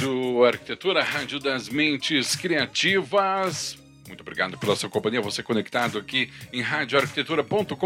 Rádio Arquitetura, Rádio das Mentes Criativas. Muito obrigado pela sua companhia, você conectado aqui em radioarquitetura.com.br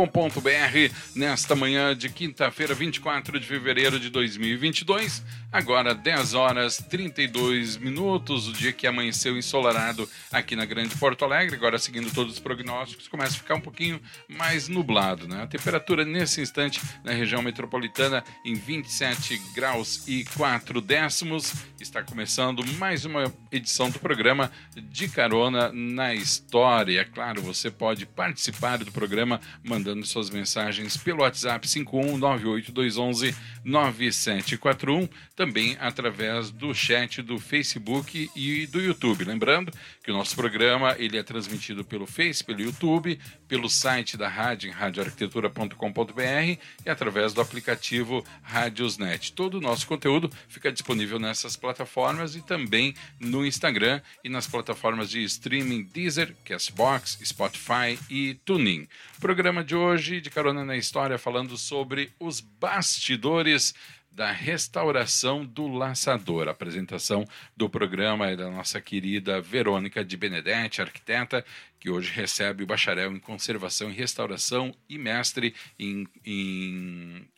nesta manhã de quinta-feira, 24 de fevereiro de 2022. Agora 10 horas 32 minutos, o dia que amanheceu ensolarado aqui na Grande Porto Alegre. Agora seguindo todos os prognósticos, começa a ficar um pouquinho mais nublado, né? A temperatura nesse instante na região metropolitana em 27 graus e 4 décimos. Está começando mais uma edição do programa de carona na história. Claro, você pode participar do programa mandando suas mensagens pelo WhatsApp 51982119741, também através do chat do Facebook e do YouTube. Lembrando que o nosso programa ele é transmitido pelo Face, pelo YouTube, pelo site da rádio radioarquitetura.com.br e através do aplicativo Radiosnet. Todo o nosso conteúdo fica disponível nessas plataformas e também no Instagram e nas plataformas de streaming Deezer, Castbox, Spotify e TuneIn. Programa de hoje de Carona na História falando sobre os bastidores da restauração do laçador. Apresentação do programa é da nossa querida Verônica de Benedetti, arquiteta, que hoje recebe o bacharel em conservação e restauração e mestre em, em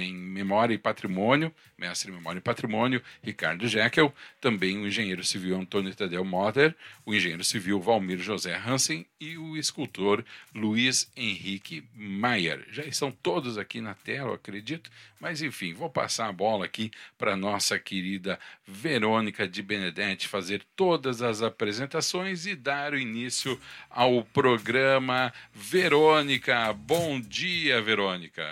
em Memória e Patrimônio, mestre em Memória e Patrimônio, Ricardo Jekyll, também o engenheiro civil Antônio Tadeu Motter, o engenheiro civil Valmir José Hansen e o escultor Luiz Henrique Maier. Já estão todos aqui na tela, acredito, mas enfim, vou passar a bola aqui para nossa querida Verônica de Benedetti fazer todas as apresentações e dar o início ao programa. Verônica, bom dia, Verônica.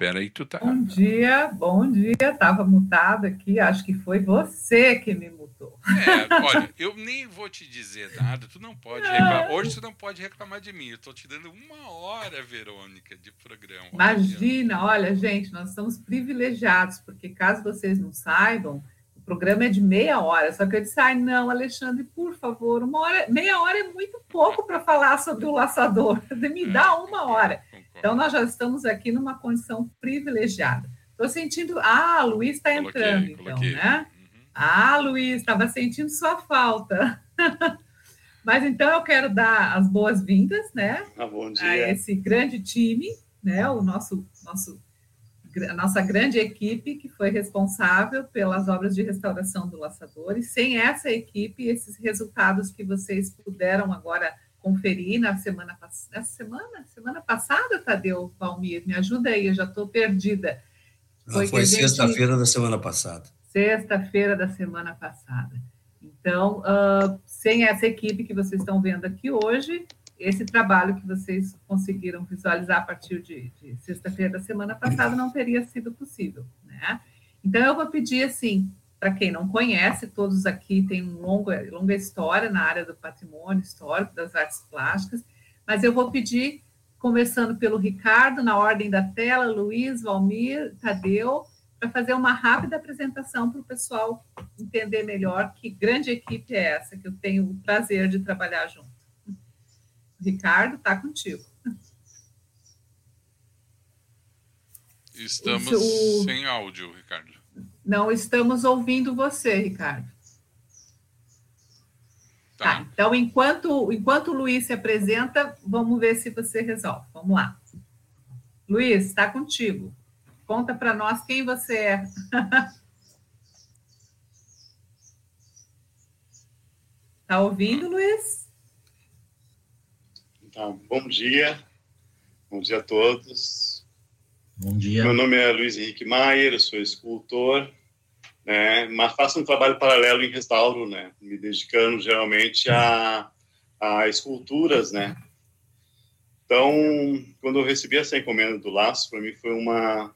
Peraí, tu tá. Bom dia, bom dia. Tava mutado aqui, acho que foi você que me mutou. É, olha, eu nem vou te dizer nada, tu não pode reclamar. Hoje tu não pode reclamar de mim. Eu tô te dando uma hora, Verônica, de programa. Imagina, olha, gente, nós estamos privilegiados, porque caso vocês não saibam, o programa é de meia hora. Só que eu disse, ai, não, Alexandre, por favor, uma hora, meia hora é muito pouco para falar sobre o laçador. Me dá uma hora. Então, nós já estamos aqui numa condição privilegiada. Estou sentindo. Ah, Luiz está entrando, então, coloquei. né? Uhum. Ah, Luiz, estava sentindo sua falta. Mas então eu quero dar as boas-vindas, né? Ah, bom dia. A esse grande time, né? O nosso, nosso, a nossa grande equipe que foi responsável pelas obras de restauração do Laçador. E sem essa equipe, esses resultados que vocês puderam agora conferir na semana passada. Semana? Semana passada, Tadeu Valmir? Me ajuda aí, eu já estou perdida. Foi, foi gente... sexta-feira da semana passada. Sexta-feira da semana passada. Então, uh, sem essa equipe que vocês estão vendo aqui hoje, esse trabalho que vocês conseguiram visualizar a partir de, de sexta-feira da semana passada não teria sido possível, né? Então, eu vou pedir, assim, para quem não conhece, todos aqui têm uma longa, longa história na área do patrimônio histórico, das artes plásticas, mas eu vou pedir, começando pelo Ricardo, na ordem da tela, Luiz, Valmir, Tadeu, para fazer uma rápida apresentação para o pessoal entender melhor que grande equipe é essa que eu tenho o prazer de trabalhar junto. Ricardo, está contigo. Estamos o... sem áudio, Ricardo. Não estamos ouvindo você, Ricardo. Tá. tá. então, enquanto, enquanto o Luiz se apresenta, vamos ver se você resolve. Vamos lá. Luiz, está contigo. Conta para nós quem você é. Está ouvindo, Luiz? Tá, bom dia. Bom dia a todos. Bom dia. Meu nome é Luiz Henrique Maier, eu sou escultor, né, mas faço um trabalho paralelo em restauro, né, me dedicando geralmente a, a esculturas, né. Então, quando eu recebi essa encomenda do laço, para mim foi uma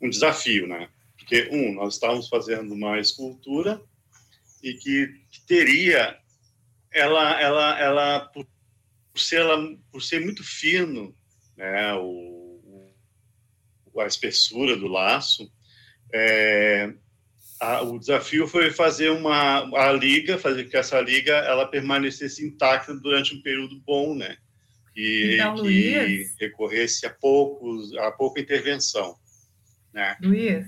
um desafio, né, porque um, nós estávamos fazendo uma escultura e que, que teria ela, ela, ela por, ser, ela, por ser muito fino, né, o, a espessura do laço, é, a, o desafio foi fazer uma a liga, fazer que essa liga ela permanecesse intacta durante um período bom, né? E então, que Luiz, recorresse a poucos a pouca intervenção, né? Luiz.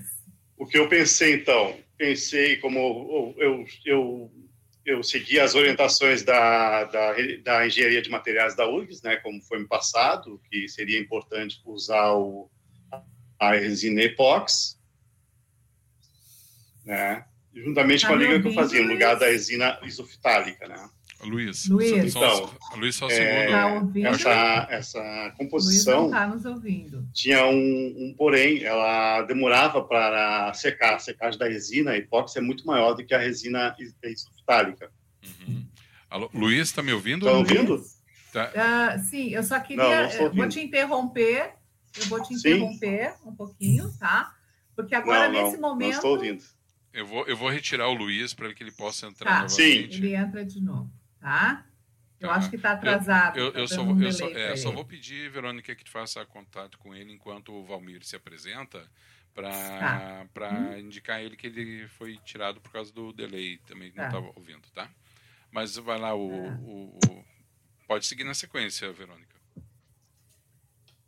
O que eu pensei então, pensei como eu eu, eu segui as orientações da, da, da engenharia de materiais da URGS, né? Como foi no passado, que seria importante usar o a resina epox né? Juntamente com a liga que eu fazia, no lugar da resina isofitálica, né? Luiz, Luiz. Só, então, Luiz, só um é, tá essa, essa composição tá nos ouvindo. tinha um, um, porém, ela demorava para secar. A secagem da resina, a hipóxia é muito maior do que a resina isofitálica. Uhum. Alô, Luiz, está me ouvindo? Está ouvindo? Tá. Uh, sim, eu só queria. Não, não vou te interromper. Eu vou te interromper sim. um pouquinho, tá? Porque agora, não, nesse momento. Não estou ouvindo. Eu vou, eu vou retirar o Luiz para que ele possa entrar tá. novamente. Sim. Ele entra de novo, tá? Eu tá. acho que está atrasado. Eu, eu, eu, tá só, eu, só, é, só, vou pedir, Verônica, que faça contato com ele enquanto o Valmir se apresenta para tá. hum. indicar ele que ele foi tirado por causa do delay, também não estava tá. ouvindo, tá? Mas vai lá, o, tá. o, o, pode seguir na sequência, Verônica.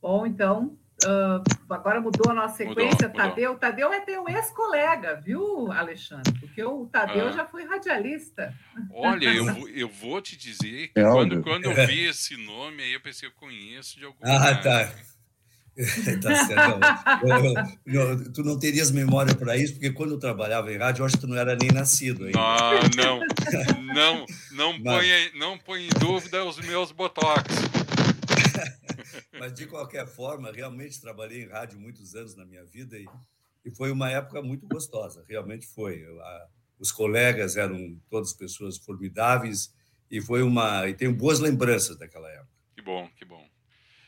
Bom, então, Uh, agora mudou a nossa sequência, mudou, Tadeu. Mudou. Tadeu é teu ex-colega, viu, Alexandre? Porque o Tadeu ah. já foi radialista. Olha, eu, eu vou te dizer que é quando, quando eu vi esse nome, aí eu pensei, eu conheço de algum Ah, tá. tá certo. Eu, eu, tu não terias memória para isso, porque quando eu trabalhava em rádio, eu acho que tu não era nem nascido ainda. Ah, não, não, não, Mas... põe, não põe em dúvida os meus botox. Mas, de qualquer forma, realmente trabalhei em rádio muitos anos na minha vida e, e foi uma época muito gostosa, realmente foi. A, os colegas eram todas pessoas formidáveis e foi uma. E tenho boas lembranças daquela época. Que bom, que bom.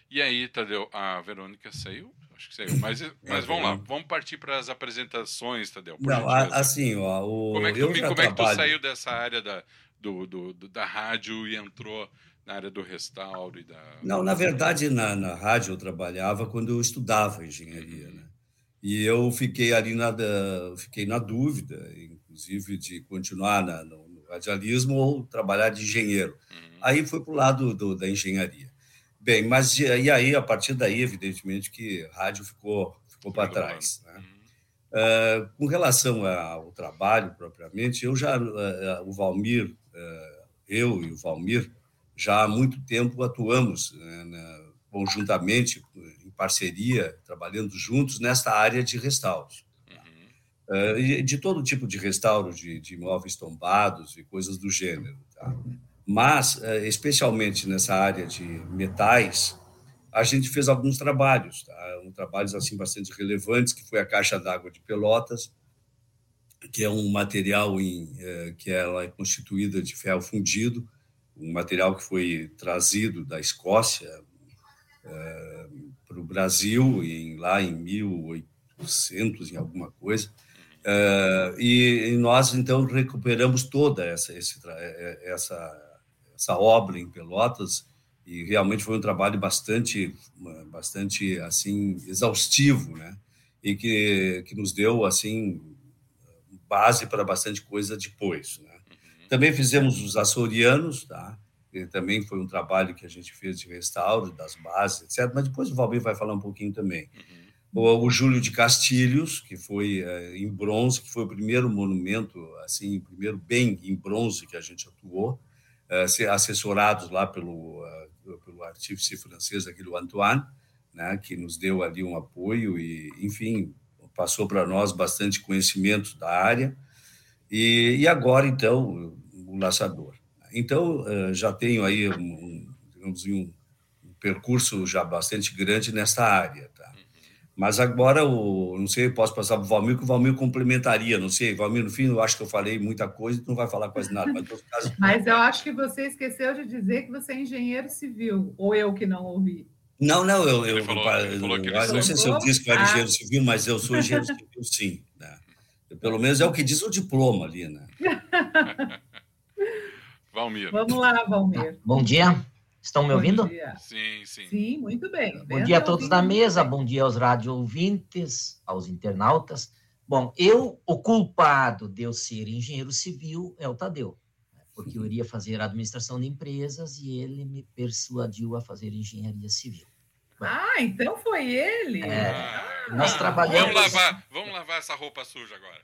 E aí, Tadeu, a Verônica saiu? Acho que saiu. Mas, mas vamos lá, vamos partir para as apresentações, Tadeu. Não, assim, ó, o, como é que, tu, como trabalho... é que tu saiu dessa área da, do, do, do, da rádio e entrou na área do restauro e da. Não, na verdade, na, na rádio eu trabalhava quando eu estudava engenharia, né? E eu fiquei ali na, fiquei na dúvida, inclusive, de continuar na, no, no, radialismo ou trabalhar de engenheiro. Uhum. Aí foi para o lado do, da engenharia. Bem, mas e aí, a partir daí, evidentemente, que rádio ficou, ficou para trás. Né? Uhum. Uh, com relação ao trabalho propriamente, eu já, uh, o Valmir, uh, eu e o Valmir, já há muito tempo atuamos né, conjuntamente, em parceria, trabalhando juntos nesta área de restauros. Uhum. Uh, de todo tipo de restauro de, de, imóveis tombados e coisas do gênero. Tá? Mas, uh, especialmente nessa área de metais, a gente fez alguns trabalhos, tá? um trabalhos assim bastante relevantes, que foi a caixa d'água de Pelotas, que é um material em, uh, que ela é constituída de ferro fundido, um material que foi trazido da Escócia é, para o Brasil em, lá em 1800 em alguma coisa é, e, e, nós então recuperamos toda essa esse, é, essa essa obra em Pelotas e realmente foi um trabalho bastante bastante assim exaustivo né e que que nos deu assim base para bastante coisa depois né? Também fizemos os açorianos, tá? Que também foi um trabalho que a gente fez de restauro das bases, etc. Mas depois o Valmir vai falar um pouquinho também. Uhum. O, o, Júlio de Castilhos, que foi é, em bronze, que foi o primeiro monumento, assim, o primeiro bem em bronze que a gente atuou, é, assessorados lá pelo, uh, pelo artífice francês, aquele Antoine, né, que nos deu ali um apoio e, enfim, passou para nós bastante conhecimento da área. E, e agora, então, o laçador. Então, eh, já tenho aí um, digamos, um, percurso já bastante grande nessa área. Tá? Mas agora, o, não sei, posso passar para o Valmir, que o Valmir complementaria, não sei. Valmir, no fim, eu acho que eu falei muita coisa e tu não vai falar quase nada. Mas, caso... mas eu acho que você esqueceu de dizer que você é engenheiro civil, ou eu que não ouvi. Não, não, eu, eu, falou, eu, eu não sei se eu disse que eu era ah. engenheiro civil, mas eu sou engenheiro civil, sim. Né? Pelo menos é o que diz o diploma ali, né? Valmir. Vamos lá, Valmir. Bom dia. Estão me Bom ouvindo? dia. Sim, sim. Sim, muito bem. Bom dia a todos da mesa, bom dia aos rádio ouvintes, aos internautas. Bom, eu, o culpado de eu ser engenheiro civil é o Tadeu, né? porque eu iria fazer administração de empresas e ele me persuadiu a fazer engenharia civil. Ah, então foi ele. É, Ah, nós ah, trabalhamos- Vamos lavar, vamos lavar essa roupa suja agora.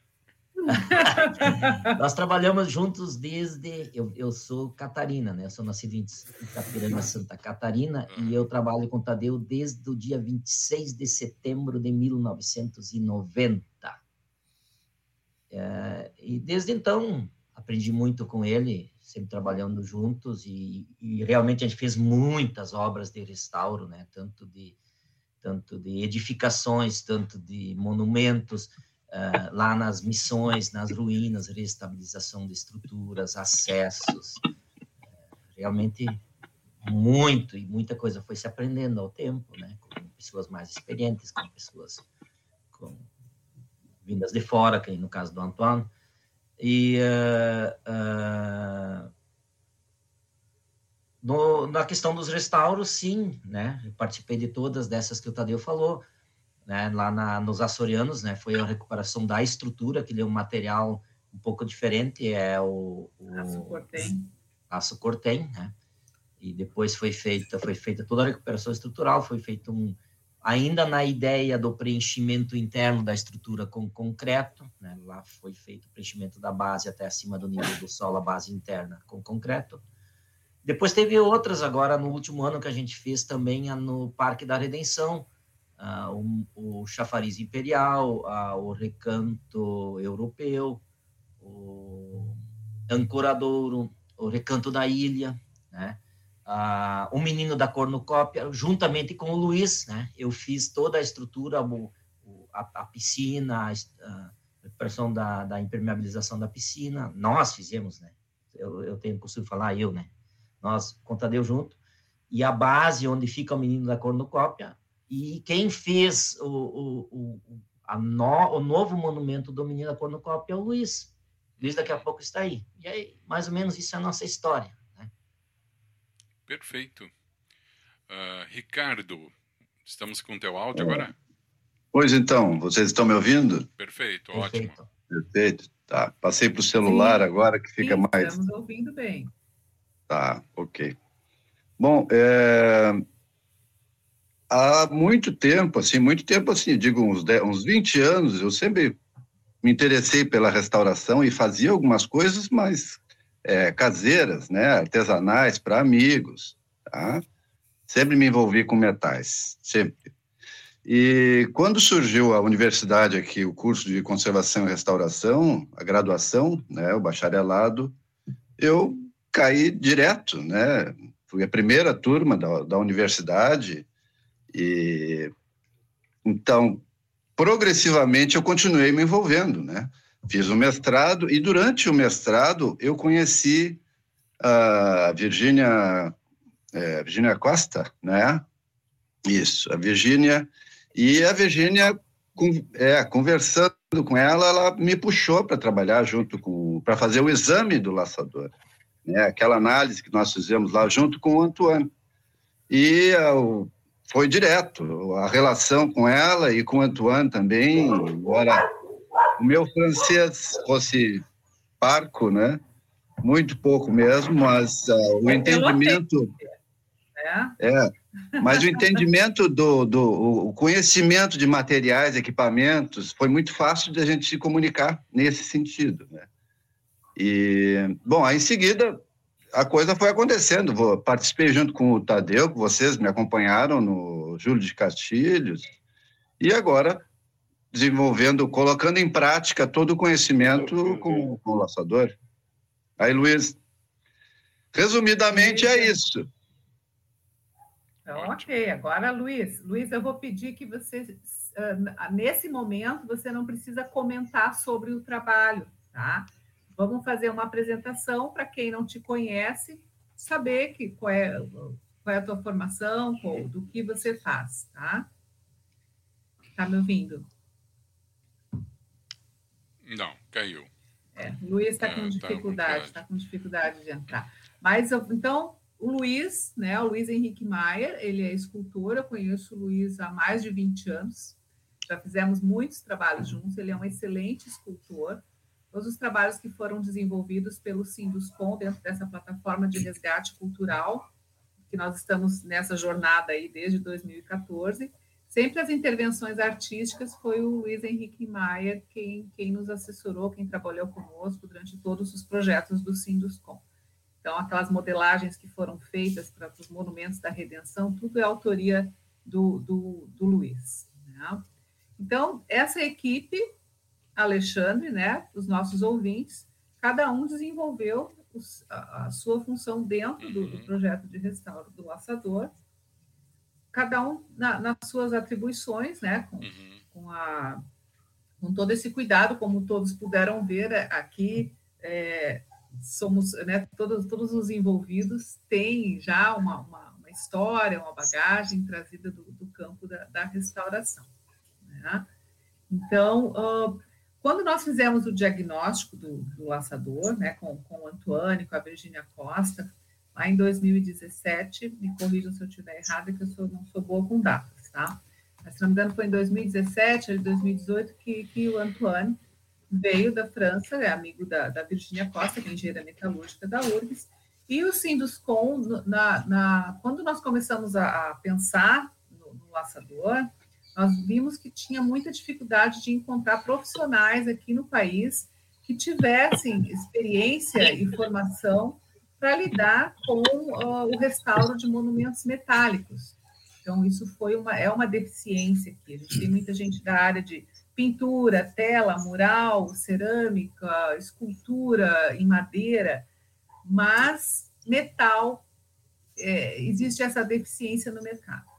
Nós trabalhamos juntos desde. Eu, eu sou Catarina, né? Eu sou nascido em Itapiranga, Santa Catarina, e eu trabalho com o Tadeu desde o dia 26 de setembro de 1990. É, e desde então, aprendi muito com ele, sempre trabalhando juntos, e, e realmente a gente fez muitas obras de restauro, né? Tanto de, tanto de edificações, tanto de monumentos. eh, lá nas missões, nas ruínas, reestabilização de estruturas, acessos. Eh, realmente muito e muita coisa foi se aprendendo ao tempo, né? Com pessoas mais experientes, com pessoas com vindas de fora, que no caso do Antoine. E eh, no- na questão dos restauros, sim, né? Eu participei de todas dessas que o Tadeu falou né, lá na, nos açorianos, né, foi a recuperação da estrutura, que é um material um pouco diferente, é o, o Aço Cortem. aço cortem, né, e depois foi feita, foi feita toda a recuperação estrutural, foi feito um, ainda na ideia do preenchimento interno da estrutura com concreto, né, lá foi feito o preenchimento da base até acima do nível do solo, a base interna com concreto. Depois teve outras agora no último ano que a gente fez também no Parque da Redenção, ah, o, o chafariz imperial, ah, o recanto europeu, o ancoradouro, o recanto da ilha, né? Ah, o menino da cornucópia, juntamente com o Luiz, né? Eu fiz toda a estrutura, o, a, a piscina, a, recuperação da, da impermeabilização da piscina, nós fizemos, né? Eu, eu tenho costume falar eu, né? Nós, com o Tadeu junto, e a base onde fica o menino da cornucópia, e quem fez o, o, o, no, o novo monumento do Menino da Cornucópia é o Luiz. Luiz daqui a pouco está aí. E aí, mais ou menos, isso é a nossa história. Né? Perfeito. Ah, Ricardo, estamos com o teu áudio agora? Pois então, vocês estão me ouvindo? Perfeito, ótimo. Perfeito. Perfeito. Tá. Passei para o celular Sim. agora que fica Sim, mais. Estamos ouvindo bem. Tá, ok. Bom, é, há muito tempo, assim, muito tempo, assim, digo uns, 10, uns 20 anos, eu sempre me interessei pela restauração e fazia algumas coisas mais é, caseiras, né, artesanais, para amigos, tá? Sempre me envolvi com metais, sempre. E quando surgiu a universidade aqui, o curso de conservação e restauração, a graduação, né, o bacharelado, eu caí direto, né? Fui a primeira turma da, da universidade e então progressivamente eu continuei me envolvendo, né? Fiz o mestrado e durante o mestrado eu conheci a Virgínia é, Virgínia Costa, né? Isso, a Virgínia e a Virgínia é, conversando com ela, ela me puxou para trabalhar junto com para fazer o exame do laçador né, aquela análise que nós fizemos lá junto com o Antoine. E o- foi direto, a relação com ela e com o Antoine também, embora o meu francês fosse parco, né, muito pouco mesmo, mas ah, o entendimento... Né? É, mas o entendimento do, do o conhecimento de materiais, equipamentos, foi muito fácil de a gente se comunicar nesse sentido, né? E, bom, aí em seguida a coisa foi acontecendo. Vou, participei junto com o Tadeu, que vocês me acompanharam no Júlio de Castilhos, e agora desenvolvendo, colocando em prática todo o conhecimento com, com o laçador. Aí, Luiz, resumidamente é isso. Então, ok. Agora, Luiz, Luiz, eu vou pedir que você, ah, nesse momento, você não precisa comentar sobre o trabalho, tá? Vamos fazer uma apresentação para quem não te conhece, saber que, qual, é, qual é a tua formação, qual, do que você faz, tá? Tá me ouvindo? Não, caiu. É, o Luiz está com é, dificuldade, está com dificuldade de entrar. Mas, então, o Luiz, né, o Luiz Henrique Maier, ele é escultor, eu conheço o Luiz há mais de 20 anos, já fizemos muitos trabalhos juntos, ele é um excelente escultor, todos os trabalhos que foram desenvolvidos pelo Sinduscom dentro dessa plataforma de resgate cultural, que nós estamos nessa jornada aí desde 2014. Sempre as intervenções artísticas foi o Luiz Henrique Maia quem, quem nos assessorou, quem trabalhou conosco durante todos os projetos do Sinduscom. Então, aquelas modelagens que foram feitas para os monumentos da redenção, tudo é autoria do, do, do Luiz. Né? Então, essa equipe Alexandre, né, os nossos ouvintes, cada um desenvolveu os, a, a, sua função dentro do, do, uhum. projeto de restauro do laçador, cada um na, nas suas atribuições, né, com, uhum. com, a, com todo esse cuidado, como todos puderam ver é, aqui, é, somos, né, todos, todos os envolvidos têm já uma, uma, uma história, uma bagagem trazida do, do campo da, da restauração. Né? Então, uh, quando nós fizemos o diagnóstico do, do laçador, né, com, com o Antônio, com a Virginia Costa, lá em 2017, me corrijam se eu estiver errada, que eu sou, não sou boa com datas, tá? Mas, se não me engano, foi em 2017, ou 2018, que, que o Antônio veio da França, é amigo da, da Virginia Costa, que é engenheira metalúrgica da URGS, e o Sinduscom, na, na, quando nós começamos a, a pensar no, no laçador, nós vimos que tinha muita dificuldade de encontrar profissionais aqui no país que tivessem experiência e formação para lidar com uh, o restauro de monumentos metálicos. Então, isso foi uma, é uma deficiência aqui. A gente tem muita gente da área de pintura, tela, mural, cerâmica, escultura em madeira, mas metal, é, existe essa deficiência no mercado.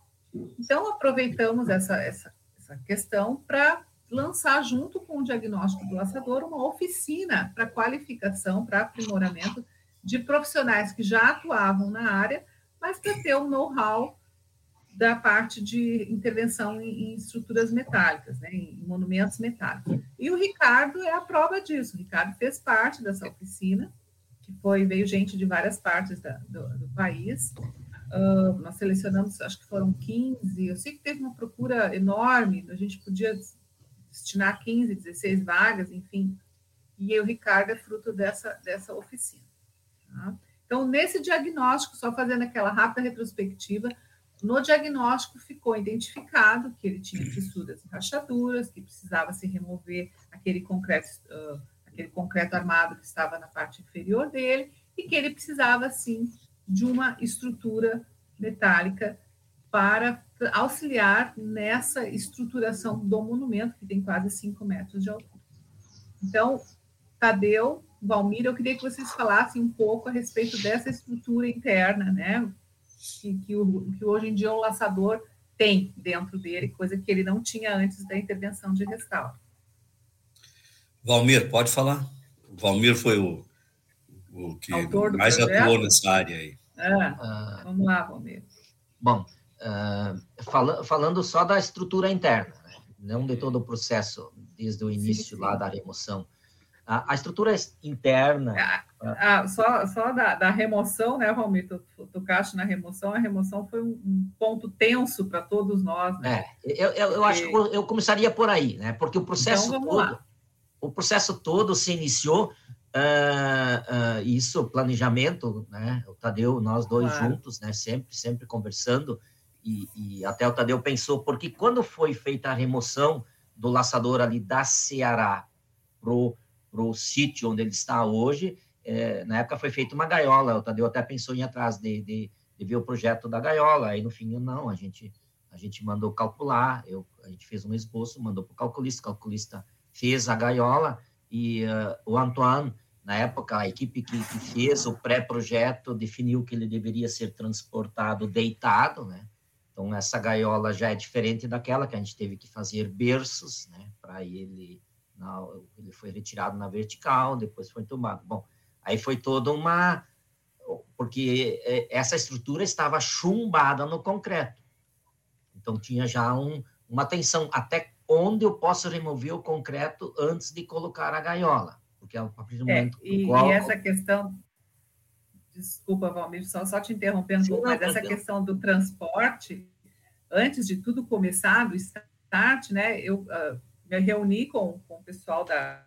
Então, aproveitamos essa, essa, essa questão para lançar, junto com o diagnóstico do laçador, uma oficina para qualificação, para aprimoramento de profissionais que já atuavam na área, mas para ter o know-how da parte de intervenção em, em estruturas metálicas, né, em monumentos metálicos. E o Ricardo é a prova disso. O Ricardo fez parte dessa oficina, que foi veio gente de várias partes da, do, do país, Uh, nós selecionamos, acho que foram 15. Eu sei que teve uma procura enorme, a gente podia destinar 15, 16 vagas, enfim. E o Ricardo é fruto dessa, dessa oficina. Tá? Então, nesse diagnóstico, só fazendo aquela rápida retrospectiva, no diagnóstico ficou identificado que ele tinha fissuras e rachaduras, que precisava se remover aquele concreto, uh, aquele concreto armado que estava na parte inferior dele, e que ele precisava, sim, de uma estrutura metálica para auxiliar nessa estruturação do monumento, que tem quase 5 metros de altura. Então, Tadeu, Valmir, eu queria que vocês falassem um pouco a respeito dessa estrutura interna, né? Que, que, o, que hoje em dia o laçador tem dentro dele, coisa que ele não tinha antes da intervenção de restauro. Valmir, pode falar. O Valmir foi o o que mais projeto? atuou nessa área aí. Ah, vamos lá, Romero. Bom, uh, fala, falando só da estrutura interna, né? não de todo o processo, desde o início sim, sim. lá da remoção. A, a estrutura interna. Ah, ah, só só da, da, remoção, né, Romero? Tu, tocaste na remoção, a remoção foi um, um ponto tenso para todos nós. Né? É, eu, eu, eu acho que eu começaria por aí, né? Porque o processo então, todo. Lá. O processo todo se iniciou Uh, uh, isso, planejamento, né? O Tadeu, nós dois claro. juntos, né? Sempre, sempre conversando. E, e, até o Tadeu pensou, porque quando foi feita a remoção do laçador ali da Ceará pro pro sítio onde ele está hoje, é, na época foi feita uma gaiola. O Tadeu até pensou em ir atrás de, de, de, ver o projeto da gaiola. Aí no fim, não, a gente a gente mandou calcular. Eu, a gente fez um esboço, mandou para o calculista. O calculista fez a gaiola e uh, o Antoine na época, a equipe que, que fez o pré-projeto definiu que ele deveria ser transportado deitado, né? Então, essa gaiola já é diferente daquela que a gente teve que fazer berços, né? Para ele, na, ele foi retirado na vertical, depois foi tomado. Bom, aí foi toda uma. Porque é, essa estrutura estava chumbada no concreto. Então, tinha já um, uma tensão. Até onde eu posso remover o concreto antes de colocar a gaiola? Porque a partir do é, momento é, e, qual... e essa questão desculpa, Valmir, só, só te interrompendo um pouco, mas essa questão do transporte, antes de tudo começar, do start, né, eu uh, me reuni com, com o pessoal da,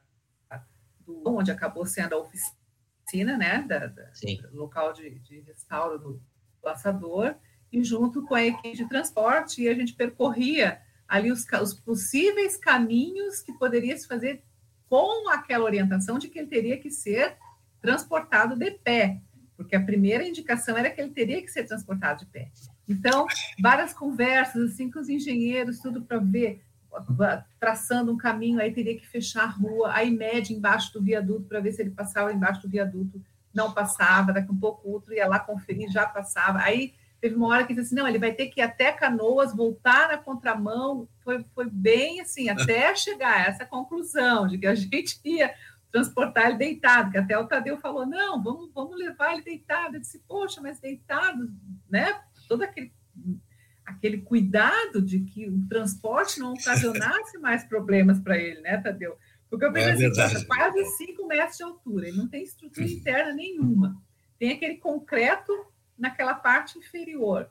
do, onde acabou sendo a oficina, né, da, da local de, de restauro do laçador, e junto com a equipe de transporte, e a gente percorria ali os, os possíveis caminhos que poderia se fazer com aquela orientação de que ele teria que ser transportado de pé, porque a primeira indicação era que ele teria que ser transportado de pé. Então, várias conversas assim com os engenheiros, tudo para ver, traçando um caminho, aí teria que fechar a rua, aí mede embaixo do viaduto para ver se ele passava embaixo do viaduto, não passava, daqui um pouco outro ia lá conferir, já passava. Aí teve uma hora que disse assim, não, ele vai ter que ir até Canoas, voltar na contramão, foi, foi bem assim, até chegar a essa conclusão de que a gente ia transportar ele deitado, que até o Tadeu falou, não, vamos, vamos levar ele deitado. Eu disse, poxa, mas deitado, né? Todo aquele, aquele cuidado de que o transporte não ocasionasse mais problemas para ele, né, Tadeu? Porque eu pensei é assim, quase 5 metros de altura, ele não tem estrutura interna nenhuma. Tem aquele concreto naquela parte inferior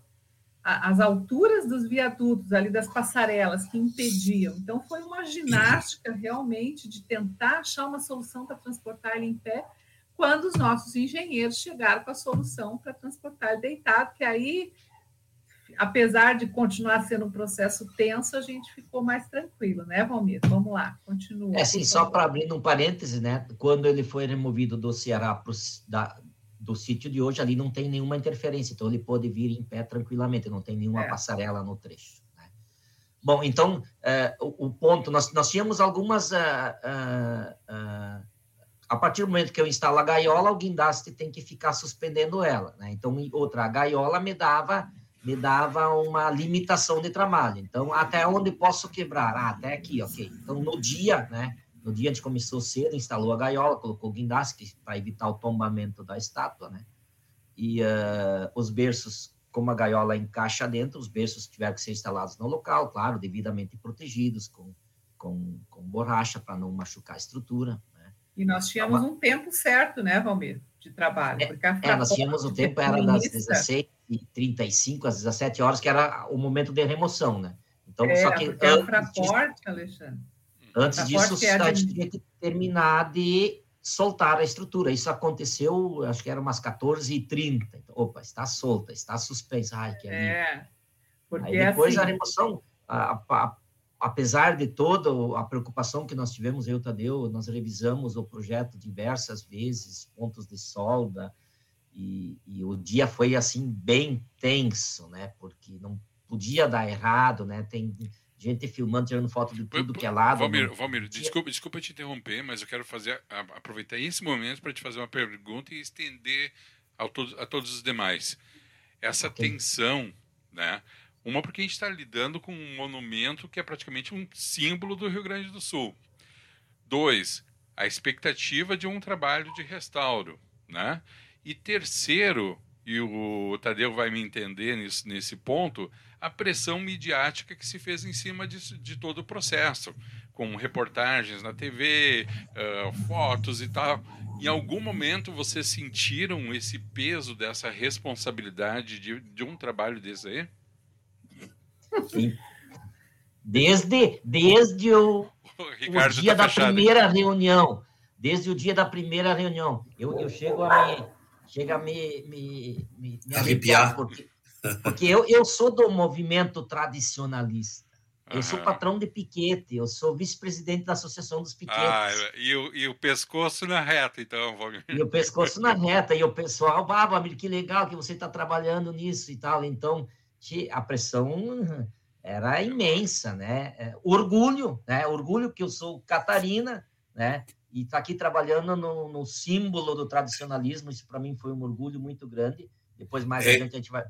as alturas dos viadutos, ali das passarelas que impediam. Então, foi uma ginástica realmente de tentar achar uma solução para transportar ele em pé, quando os nossos engenheiros chegaram com a solução para transportar ele deitado, que aí, apesar de continuar sendo um processo tenso, a gente ficou mais tranquilo, né, Valmir? Vamos lá, continua. É, sim, só para abrir um parêntese, né? Quando ele foi removido do Ceará pro, da, do sítio de hoje ali não tem nenhuma interferência, então ele pode vir em pé tranquilamente, não tem nenhuma é. passarela no trecho. Né? Bom, então, uh, o, o, ponto, nós, nós tínhamos algumas. Uh, uh, a partir do momento que eu instalo a gaiola, o guindaste tem que ficar suspendendo ela. Né? Então, outra, a gaiola me dava me dava uma limitação de trabalho. Então, até onde posso quebrar? Ah, até aqui, ok. Então, no dia, né? No dia a gente começou cedo, instalou a gaiola, colocou o guindaste para evitar o tombamento da estátua, né? E uh, os berços, como a gaiola encaixa dentro, os berços tiveram que ser instalados no local, claro, devidamente protegidos, com, com, com borracha para não machucar a estrutura. Né? E nós tínhamos um tempo certo, né, Valmir, de trabalho. É, é nós tínhamos o tempo, era das 16h35 às 17 horas, que era o momento de remoção, né? Então, é, só que porque antes, a forte, Alexandre. Antes disso, a gente tinha que terminar de soltar a estrutura. Isso aconteceu, acho que era umas 14h30. Então, opa, está solta, está suspensa. Ai, que é, porque Aí depois assim... a remoção, a, a, apesar de toda a preocupação que nós tivemos, eu, Tadeu, nós revisamos o projeto diversas vezes, pontos de solda, e, e o dia foi, assim, bem tenso, né? Porque não podia dar errado, né? Tem gente filmando, tirando foto de tudo que é lado. Valmir, Valmir desculpa, desculpa te interromper, mas eu quero fazer aproveitar esse momento para te fazer uma pergunta e estender a todos, a todos os demais. Essa okay. tensão, né? Uma porque a gente está lidando com um monumento que é praticamente um símbolo do Rio Grande do Sul. Dois, a expectativa de um trabalho de restauro, né? E terceiro, e o Tadeu vai me entender nesse, nesse ponto, a pressão midiática que se fez em cima de, de todo o processo, com reportagens na TV, uh, fotos e tal. Em algum momento vocês sentiram esse peso dessa responsabilidade de, de um trabalho desse aí? Sim. Desde, desde o, o, o dia tá da fechado. primeira reunião. Desde o dia da primeira reunião. Eu, eu chego a me, chega a me, me, me, me arrepiar, porque porque eu, eu sou do movimento tradicionalista. Eu uhum. sou patrão de piquete, eu sou vice-presidente da Associação dos Piquetes. Ah, e o, e o pescoço na reta, então. E o pescoço na reta, e o pessoal, ah, que legal que você está trabalhando nisso e tal. Então, a pressão era imensa, né? É, orgulho, né? Orgulho que eu sou catarina, né? E estar tá aqui trabalhando no, no, símbolo do tradicionalismo, isso para mim foi um orgulho muito grande. Depois mais é. adiante a gente vai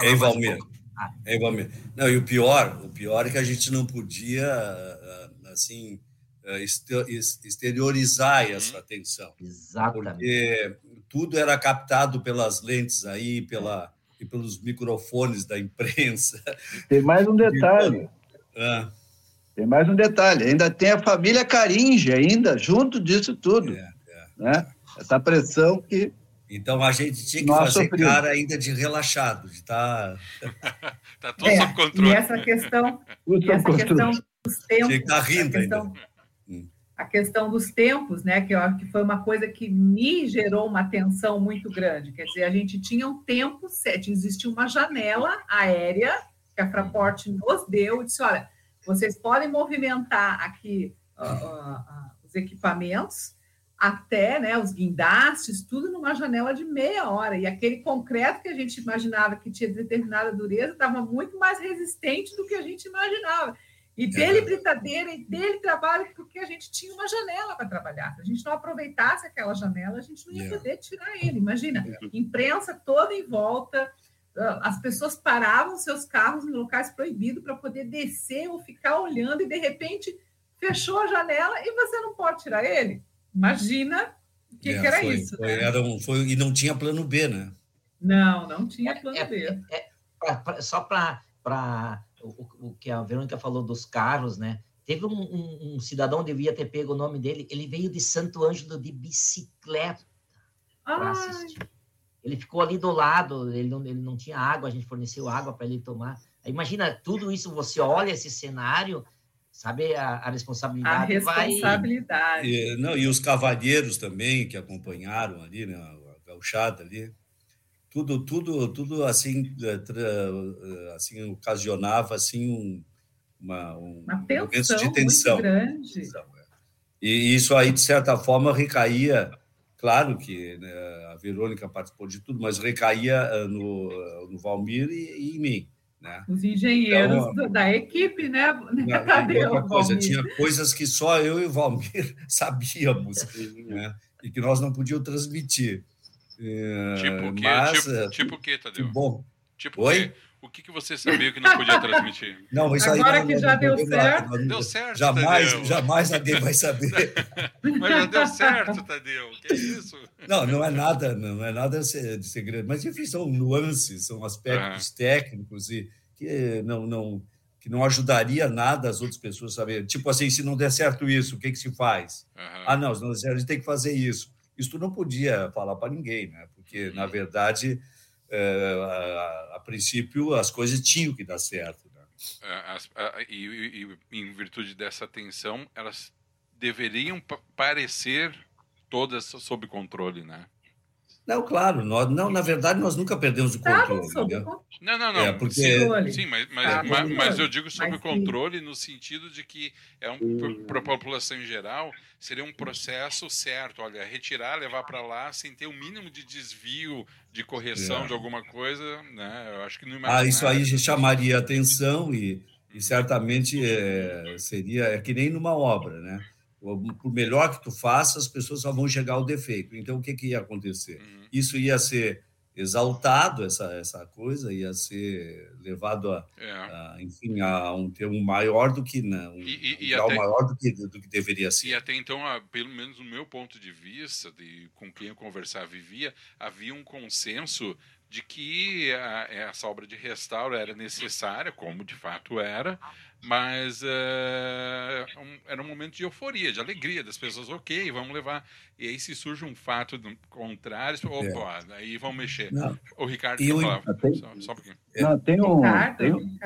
É, Valmir. Um ah. É, Valmir. Não, e o pior, o pior é que a gente não podia, ah, assim, ah, exteriorizar uhum. essa atenção. Exatamente. Porque tudo era captado pelas lentes aí, pela, e pelos microfones da imprensa. Tem mais um detalhe. Ah. Tem mais um detalhe. Ainda tem a família Caringe, ainda, junto disso tudo. É, né? Essa pressão que então a gente tinha que Nossa, fazer cara ainda de relaxado, de estar. Tá... tá tudo é, sob controle. E essa questão, e essa questão dos tempos. Tinha que estar tá rindo a questão, ainda. Hum. A questão dos tempos, né? Que, que foi uma coisa que me gerou uma tensão muito grande. Quer dizer, a gente tinha um tempo certo, existia uma janela aérea que a Fraport nos deu e disse: olha, vocês podem movimentar aqui uh, uh, uh, os equipamentos até né, os guindastes, tudo numa janela de meia hora. E aquele concreto que a gente imaginava que tinha determinada dureza estava muito mais resistente do que a gente imaginava. E dele é. britadeira e dele trabalho, porque a gente tinha uma janela para trabalhar. Se a gente não aproveitasse aquela janela, a gente não ia yeah. poder tirar ele. Imagina, yeah. imprensa toda em volta, ah, as pessoas paravam seus carros em locais proibidos para poder descer ou ficar olhando, e de repente fechou a janela e você não pode tirar ele. Imagina o que, é, que, era foi, isso. Foi, né? era um, foi, e não tinha plano B, né? Não, não tinha plano é, B. É, é pra, pra, só para o, o, que a Verônica falou dos carros, né? Teve um, um, um, cidadão, devia ter pego o nome dele, ele veio de Santo Ângelo de bicicleta para assistir. Ele ficou ali do lado, ele não, ele não tinha água, a gente forneceu água para ele tomar. Imagina tudo isso, você olha esse cenário, sabe a, a responsabilidade. A responsabilidade. Vai... E, não, e os cavalheiros também que acompanharam ali, né, a gauchada ali, tudo, tudo, tudo assim, eh, eh, assim ocasionava assim um, uma, um uma tensão de tensão. Muito grande. É. E isso aí de certa forma recaía, claro que né, a Verônica participou de tudo, mas recaía eh, no, no Valmir e, e em mim. Né? Os engenheiros então, da equipe, né? Tadeu, coisa, tinha coisas que só eu e o Valmir sabíamos né? e que nós não podíamos transmitir. É, tipo o quê? Mas, tipo, tipo o quê, Tadeu? Bom. Tipo Oi? quê? O que, que você sabia que não podia transmitir? Não, isso Agora aí que já deu certo. deu certo, jamais, Tadeu. jamais alguém vai saber. Mas já deu certo, Tadeu. Que isso? Não, não é nada, não é nada de segredo. Mas enfim, são nuances, são aspectos uhum. técnicos e que não, não que não ajudaria nada as outras pessoas a saber. Tipo assim, se não der certo isso, o que, que se faz? Uhum. Ah, não, se não der certo, a gente tem que fazer isso. Isso não podia falar para ninguém, né? Porque, uhum. na verdade, é, a, a, princípio, as coisas tinham que dar certo. Né? É, as, a, e, e, em virtude dessa tensão, elas deveriam parecer todas sob controle, né? Não, claro, nós, não, na verdade, nós nunca perdemos o controle. Né? Não, não, não. É porque... Sim, sim mas, mas, mas, mas, eu digo sobre o controle no sentido de que é um, para a população em geral seria um processo certo. Olha, retirar, levar para lá sem ter o um mínimo de desvio, de correção é. de alguma coisa, né? Eu acho que não Ah, isso aí chamaria atenção e, e certamente é, seria é que nem numa obra, né? por melhor que tu faça, as pessoas só vão chegar ao defeito. Então, o que, que ia acontecer? Uhum. Isso ia ser exaltado, essa, essa coisa, ia ser levado a, é. a enfim, a um termo maior do que não, um e, e, grau até, maior do que, do que deveria ser. E até então, pelo menos no meu ponto de vista, de, com quem eu conversava vivia, havia um consenso de que a, essa obra de restauro era necessária, como de fato era, mas uh, um, era um momento de euforia, de alegria das pessoas, ok, vamos levar. E aí se surge um fato contrário, opa, é. aí vamos mexer. Não. O Ricardo falar, tem, só, só um pouquinho. Não, tem um, tem, um,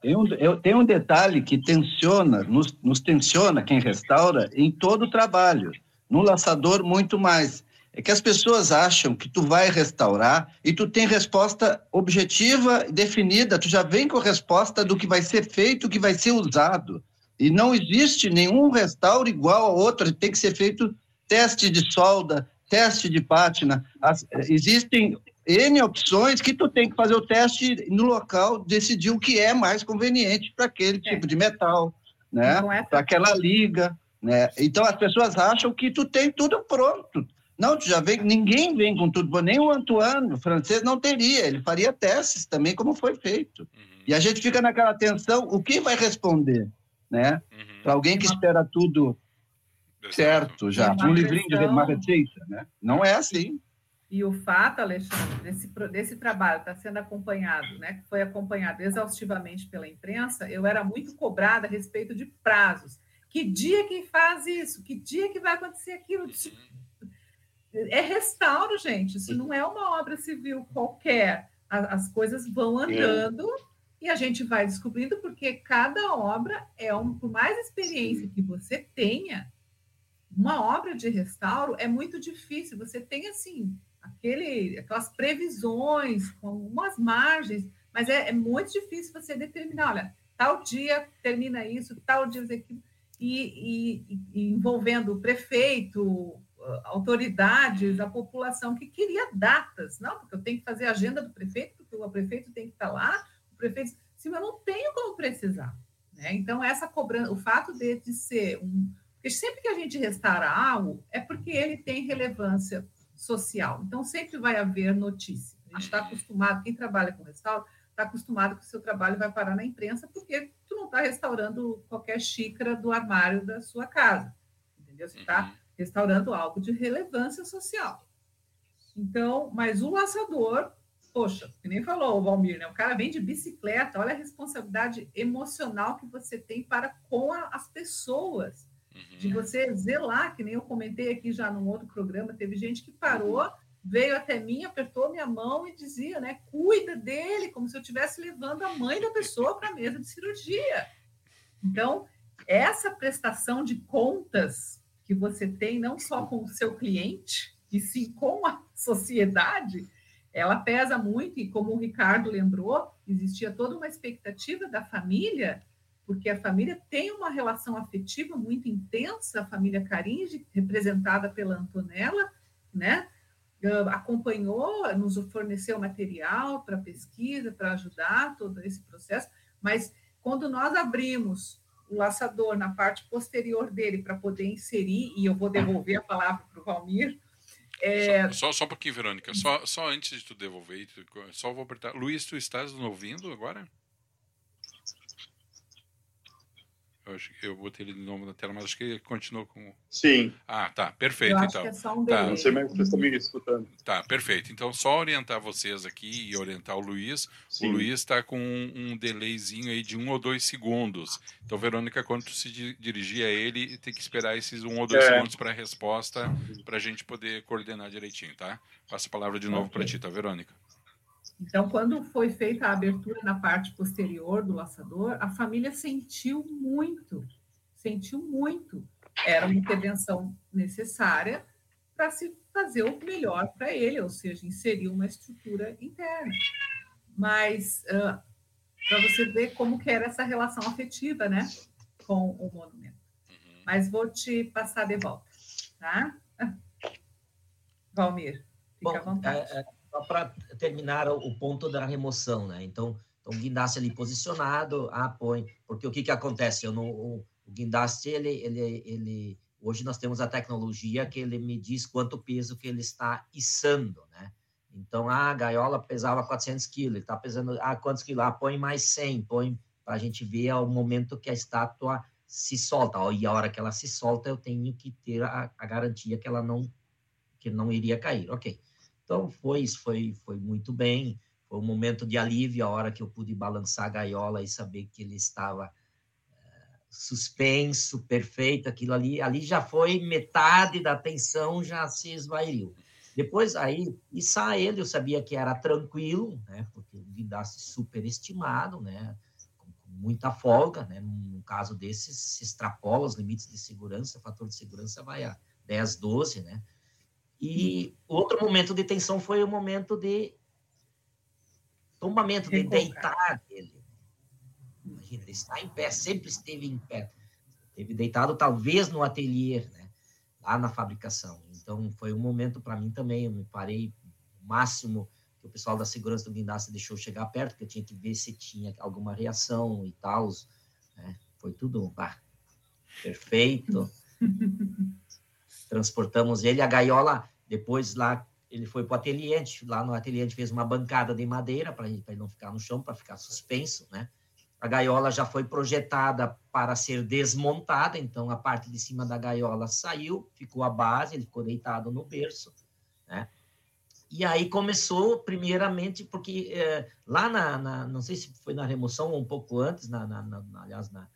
tem, um, tem um detalhe que tensiona, nos, nos tensiona quem restaura em todo o trabalho, no laçador muito mais é que as pessoas acham que tu vai restaurar e tu tem resposta objetiva, definida, tu já vem com a resposta do que vai ser feito, o que vai ser usado. E não existe nenhum restauro igual ao outro, tem que ser feito teste de solda, teste de pátina. As, existem N opções que tu tem que fazer o teste no local, decidir o que é mais conveniente para aquele é. tipo de metal, né? É para aquela liga, né? Então as pessoas acham que tu tem tudo pronto. Não, tu já vem, ninguém vem com tudo, nem o Antoine, o francês, não teria, ele faria testes também, como foi feito. Uhum. E a gente fica naquela tensão, o que vai responder, né? Uhum. Para alguém que espera tudo certo já, um livrinho de uma receita, né? Não é assim. E o fato, Alexandre, desse, desse trabalho está sendo acompanhado, né, que foi acompanhado exaustivamente pela imprensa, eu era muito cobrada a respeito de prazos. Que dia que faz isso? Que dia que vai acontecer aquilo? É restauro, gente. Isso não é uma obra civil qualquer. As coisas vão é. andando é. e a gente vai descobrindo, porque cada obra é um, por mais experiência que você tenha, uma obra de restauro é muito difícil. Você tem assim aquele, aquelas previsões com umas margens, mas é, é muito difícil você determinar. Olha, tal dia termina isso, tal dia aquilo, e, e, e envolvendo o prefeito, autoridades, a população que queria datas, não, porque eu tenho que fazer a agenda do prefeito, porque o prefeito tem que estar lá, o prefeito, sim, eu não tenho como precisar, né? Então essa cobrança, o fato de, de ser um, porque sempre que a gente restaura algo é porque ele tem relevância social, então sempre vai haver notícia. A gente está acostumado, quem trabalha com restauro está acostumado que o seu trabalho vai parar na imprensa porque tu não está restaurando qualquer xícara do armário da sua casa, entendeu? Você está uhum restaurando algo de relevância social. Então, mas o laçador, poxa, que nem falou o Valmir, né? O cara vem de bicicleta, olha a responsabilidade emocional que você tem para com a, as pessoas. Uhum. De você zelar, que nem eu comentei aqui já num outro programa, teve gente que parou, uhum. veio até mim, apertou minha mão e dizia, né? Cuida dele, como se eu estivesse levando a mãe da pessoa para a mesa de cirurgia. Então, essa prestação de contas que você tem, não só com o seu cliente, e sim com a sociedade, ela pesa muito, e como o Ricardo lembrou, existia toda uma expectativa da família, porque a família tem uma relação afetiva muito intensa, a família Caringe, representada pela Antonella, né? acompanhou, nos forneceu material para pesquisa, para ajudar todo esse processo, mas quando nós abrimos o laçador na parte posterior dele para poder inserir, e eu vou devolver a palavra para o Valmir. É... Só, só, só um pouquinho, Verônica. Só, só antes de tu devolver, só vou apertar. Luiz, tu estás nos ouvindo agora? Eu, acho, eu botei ele de novo na tela, mas acho que ele continuou com. Sim. Ah, tá, perfeito. Eu então. é só um tá. Não sei mais se vocês estão me escutando. Tá, perfeito. Então, só orientar vocês aqui e orientar o Luiz. Sim. O Luiz está com um, um delayzinho aí de um ou dois segundos. Então, Verônica, quando tu se dirigir a ele, tem que esperar esses um ou dois é. segundos para a resposta, para a gente poder coordenar direitinho, tá? Passa a palavra de novo okay. para ti, tá, Verônica? Então, quando foi feita a abertura na parte posterior do laçador, a família sentiu muito, sentiu muito. Era uma intervenção necessária para se fazer o melhor para ele, ou seja, inserir uma estrutura interna. Mas uh, para você ver como que era essa relação afetiva, né, com o monumento. Uhum. Mas vou te passar de volta, tá? Valmir, fica Bom, à vontade. É, é só para terminar o ponto da remoção, né? Então, então o guindaste ali posicionado, ah, põe, porque o que que acontece? Eu não, o, o guindaste, ele, ele, ele, hoje nós temos a tecnologia que ele me diz quanto peso que ele está içando, né? Então, ah, a gaiola pesava 400 quilos, ele está pesando, ah, quantos quilos? Ah, põe mais 100, põe, para a gente ver o momento que a estátua se solta, e a hora que ela se solta, eu tenho que ter a, a garantia que ela não, que não iria cair, ok. Então, foi, foi, foi muito bem. Foi um momento de alívio a hora que eu pude balançar a gaiola e saber que ele estava uh, suspenso, perfeito, aquilo ali. Ali já foi metade da tensão, já se esvaiu. Depois, aí, içar ele, eu sabia que era tranquilo, né? Porque o guindaste superestimado, né? Com, com muita folga, né? Num caso desses, se extrapola os limites de segurança, o fator de segurança vai a 10, 12, né? E outro momento de tensão foi o momento de tombamento, de deitar dele. Imagina, ele está em pé, sempre esteve em pé. Esteve deitado, talvez, no ateliê, né? lá na fabricação. Então, foi um momento para mim também. Eu me parei o máximo que o pessoal da segurança do guindaste deixou chegar perto, porque eu tinha que ver se tinha alguma reação e tal. Né? Foi tudo perfeito. transportamos ele. A gaiola, depois lá, ele foi para o ateliê, lá no ateliê fez uma bancada de madeira para ele não ficar no chão, para ficar suspenso, né? A gaiola já foi projetada para ser desmontada, então a parte de cima da gaiola saiu, ficou a base, ele ficou deitado no berço, né? E aí começou, primeiramente, porque é, lá na, na, não sei se foi na remoção ou um pouco antes, na, na, na aliás, na,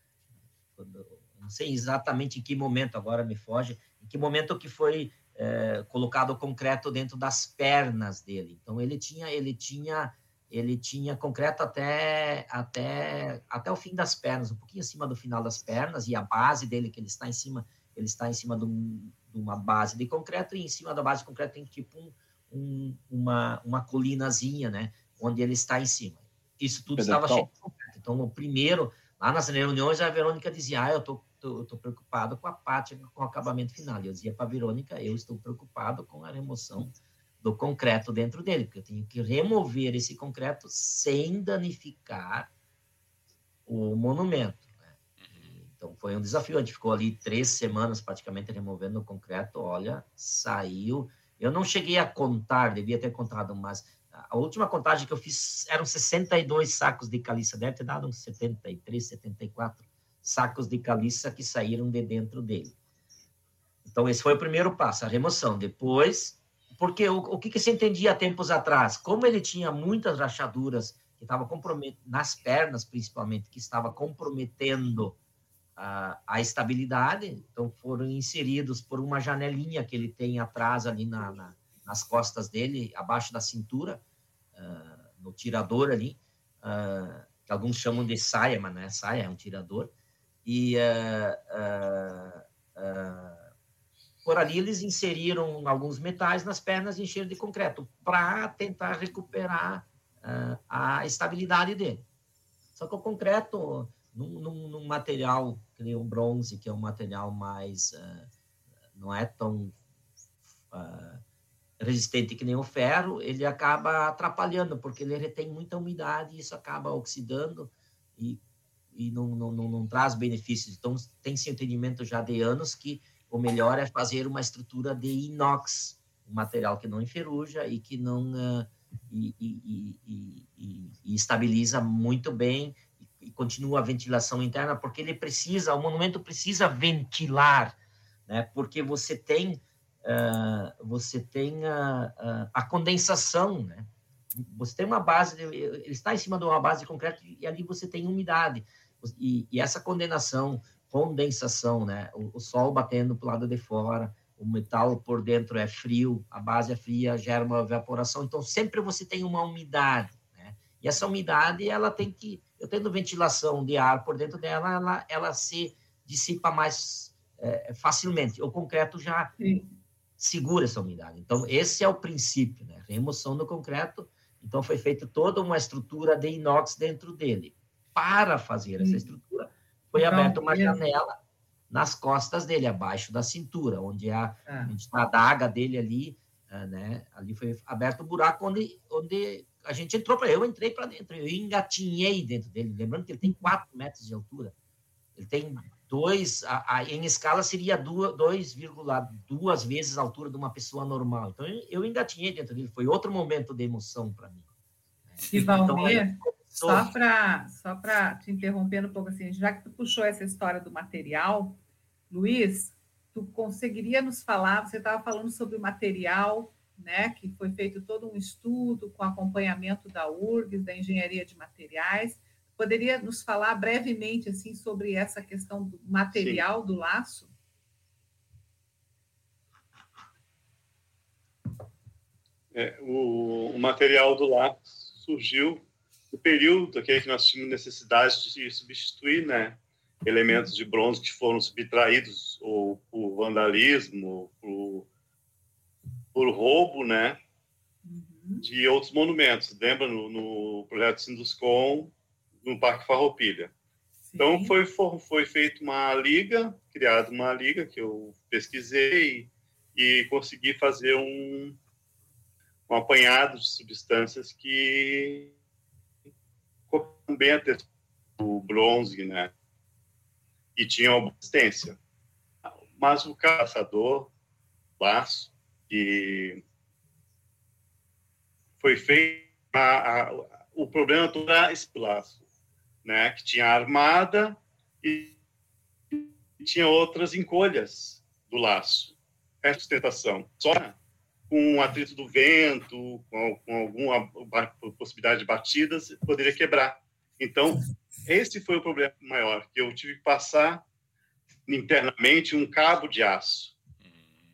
quando, não sei exatamente em que momento agora me foge, em que momento que foi é, colocado o concreto dentro das pernas dele. Então ele tinha ele tinha ele tinha concreto até até até o fim das pernas, um pouquinho acima do final das pernas e a base dele que ele está em cima ele está em cima de, um, de uma base de concreto e em cima da base de concreto tem tipo um, um, uma uma colinazinha, né, onde ele está em cima. Isso tudo Pedro estava cheio de concreto. Então o primeiro lá nas reuniões a Verônica dizia: "Ah, eu tô estou preocupado com a parte, com o acabamento final. E eu dizia para a Verônica, eu estou preocupado com a remoção do concreto dentro dele, porque eu tenho que remover esse concreto sem danificar o monumento. Né? Então foi um desafio. A gente ficou ali três semanas praticamente removendo o concreto. Olha, saiu. Eu não cheguei a contar, devia ter contado, mas a última contagem que eu fiz eram 62 sacos de caliça, deve ter dado uns 73, 74 sacos de caliça que saíram de dentro dele. Então, esse foi o primeiro passo, a remoção. Depois, porque o, o que, que se entendia há tempos atrás? Como ele tinha muitas rachaduras que estavam nas pernas principalmente, que estava comprometendo a, a, estabilidade, então foram inseridos por uma janelinha que ele tem atrás ali na, na nas costas dele, abaixo da cintura, uh, no tirador ali, uh, que alguns chamam de saia, mas não é saia, é um tirador, e uh, uh, por ali eles inseriram alguns metais nas pernas e encheram de concreto para tentar recuperar a estabilidade dele. Só que o concreto, num, num, num material que nem o bronze, que é um material mais. não é tão resistente que nem o ferro, ele acaba atrapalhando, porque ele retém muita umidade e isso acaba oxidando e e não, não, não, não traz benefícios. Então, tem-se entendimento já de anos que o melhor é fazer uma estrutura de inox, um material que não enferruja e que não uh, e, e, e, e, estabiliza muito bem e, continua a ventilação interna, porque ele precisa, o monumento precisa ventilar, né? Porque você tem uh, você tem a, a, a condensação, né? Você tem uma base, ele está em cima de uma base de concreto e ali você tem umidade. E, e essa condenação, condensação, né? O, o sol batendo para o lado de fora, o metal por dentro é frio, a base é fria, gera uma evaporação. Então, sempre você tem uma umidade, né? E essa umidade, ela tem que, eu tendo ventilação de ar por dentro dela, ela, ela se dissipa mais é, facilmente. O concreto já Sim. segura essa umidade. Então, esse é o princípio, né? Remoção do concreto. Então, foi feita toda uma estrutura de inox dentro dele para fazer essa estrutura, foi aberta uma janela nas costas dele, abaixo da cintura, onde a, ah. está a daga dele ali, ah, né? Ali foi aberto o um buraco onde, onde a gente entrou para eu entrei para dentro, eu engatinhei dentro dele, lembrando que ele tem 4 metros de altura. Ele tem dois, a, a, em escala seria 2,2 vezes a altura de uma pessoa normal. Então eu, eu engatinhei dentro dele, foi outro momento de emoção para mim. E Valmir, então, só para só te interromper um pouco assim, já que tu puxou essa história do material, Luiz, tu conseguiria nos falar, você estava falando sobre o material, né, que foi feito todo um estudo com acompanhamento da URGS, da Engenharia de Materiais, poderia nos falar brevemente assim sobre essa questão do material Sim. do laço? É, o, o material do laço surgiu o período aquele que nós tínhamos necessidade de substituir, né, elementos de bronze que foram subtraídos ou por vandalismo, por, por roubo, né, uhum. de outros monumentos. Lembra no, no projeto Sinduscom, no Parque Farroupilha. Então foi foi feita uma liga, criada uma liga que eu pesquisei e consegui fazer um um apanhado de substâncias que também a o bronze, né? E tinha uma resistência. Mas o caçador, laço, e foi feito a, a, o problema todo era esse laço, né? Que tinha armada e, e tinha outras encolhas do laço. É sustentação. Só com o atrito do vento, com, com alguma possibilidade de batidas, poderia quebrar. Então, esse foi o problema maior, que eu tive que passar internamente um cabo de aço.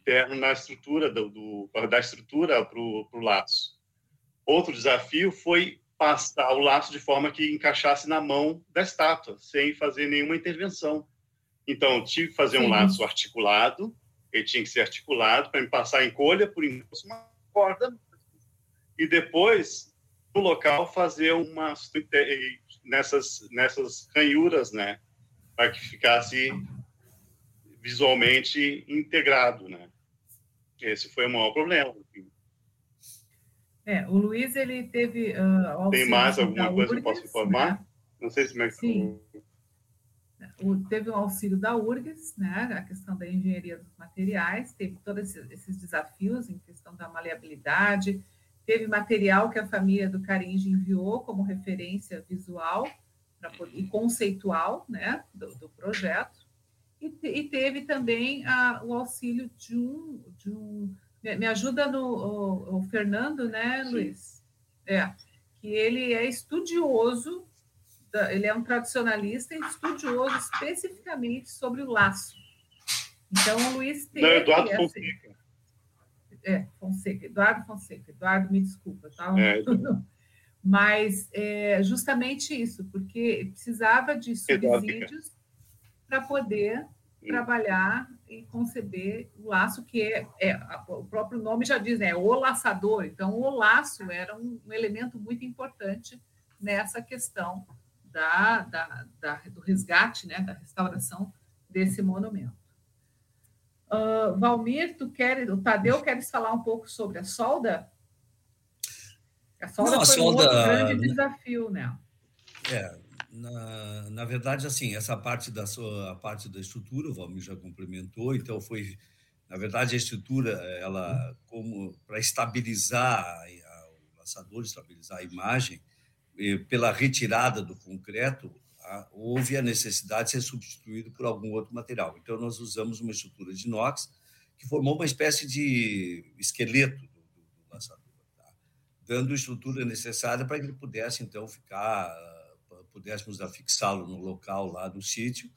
interno na estrutura do, do da estrutura para o laço. Outro desafio foi passar o laço de forma que encaixasse na mão da estátua, sem fazer nenhuma intervenção. Então, tive que fazer um Sim. laço articulado, ele tinha que ser articulado para me passar em colha, por uma corda, e depois, no local, fazer uma nessas, nessas ranhuras, né, para que ficasse visualmente integrado, né. Esse foi o maior problema. É, o Luiz, ele teve... Uh, Tem mais alguma coisa que eu posso informar? Né? Não sei se... Me... Sim. O, teve o auxílio da URGS, né, a questão da engenharia dos materiais, teve todos esses, esses desafios em questão da maleabilidade, teve material que a família do Caringe enviou como referência visual e conceitual né, do, do projeto, e, e, teve também a, o auxílio de um, de um me ajuda no o, o Fernando, né, Sim. Luiz? É, que ele é estudioso, ele é um tradicionalista e estudioso especificamente sobre o laço. Então, o Luiz tem. Não, Eduardo Fonseca. É, Fonseca, Eduardo Fonseca. Eduardo, me desculpa, tá? É, Mas é justamente isso, porque precisava de subsídios para poder trabalhar e conceber o laço, que é, é, o próprio nome já diz, é o laçador. Então, o laço era um, um elemento muito importante nessa questão da, da, da, do resgate, né, da restauração desse monumento. Uh, Valmir, tu quer, o Tadeu, queres falar um pouco sobre a solda? A solda Não, a foi solda, um grande desafio, né? É, na, na verdade, assim, essa parte da sua a parte da estrutura, o Valmir já complementou, então foi, na verdade, a estrutura, ela como para estabilizar a, o laçador, estabilizar a imagem, pela retirada do concreto, houve a necessidade de ser substituído por algum outro material. Então, nós usamos uma estrutura de inox que formou uma espécie de esqueleto do, do, do laçador, tá? dando a estrutura necessária para que ele pudesse, então, ficar pudéssemos afixá-lo no local lá do sítio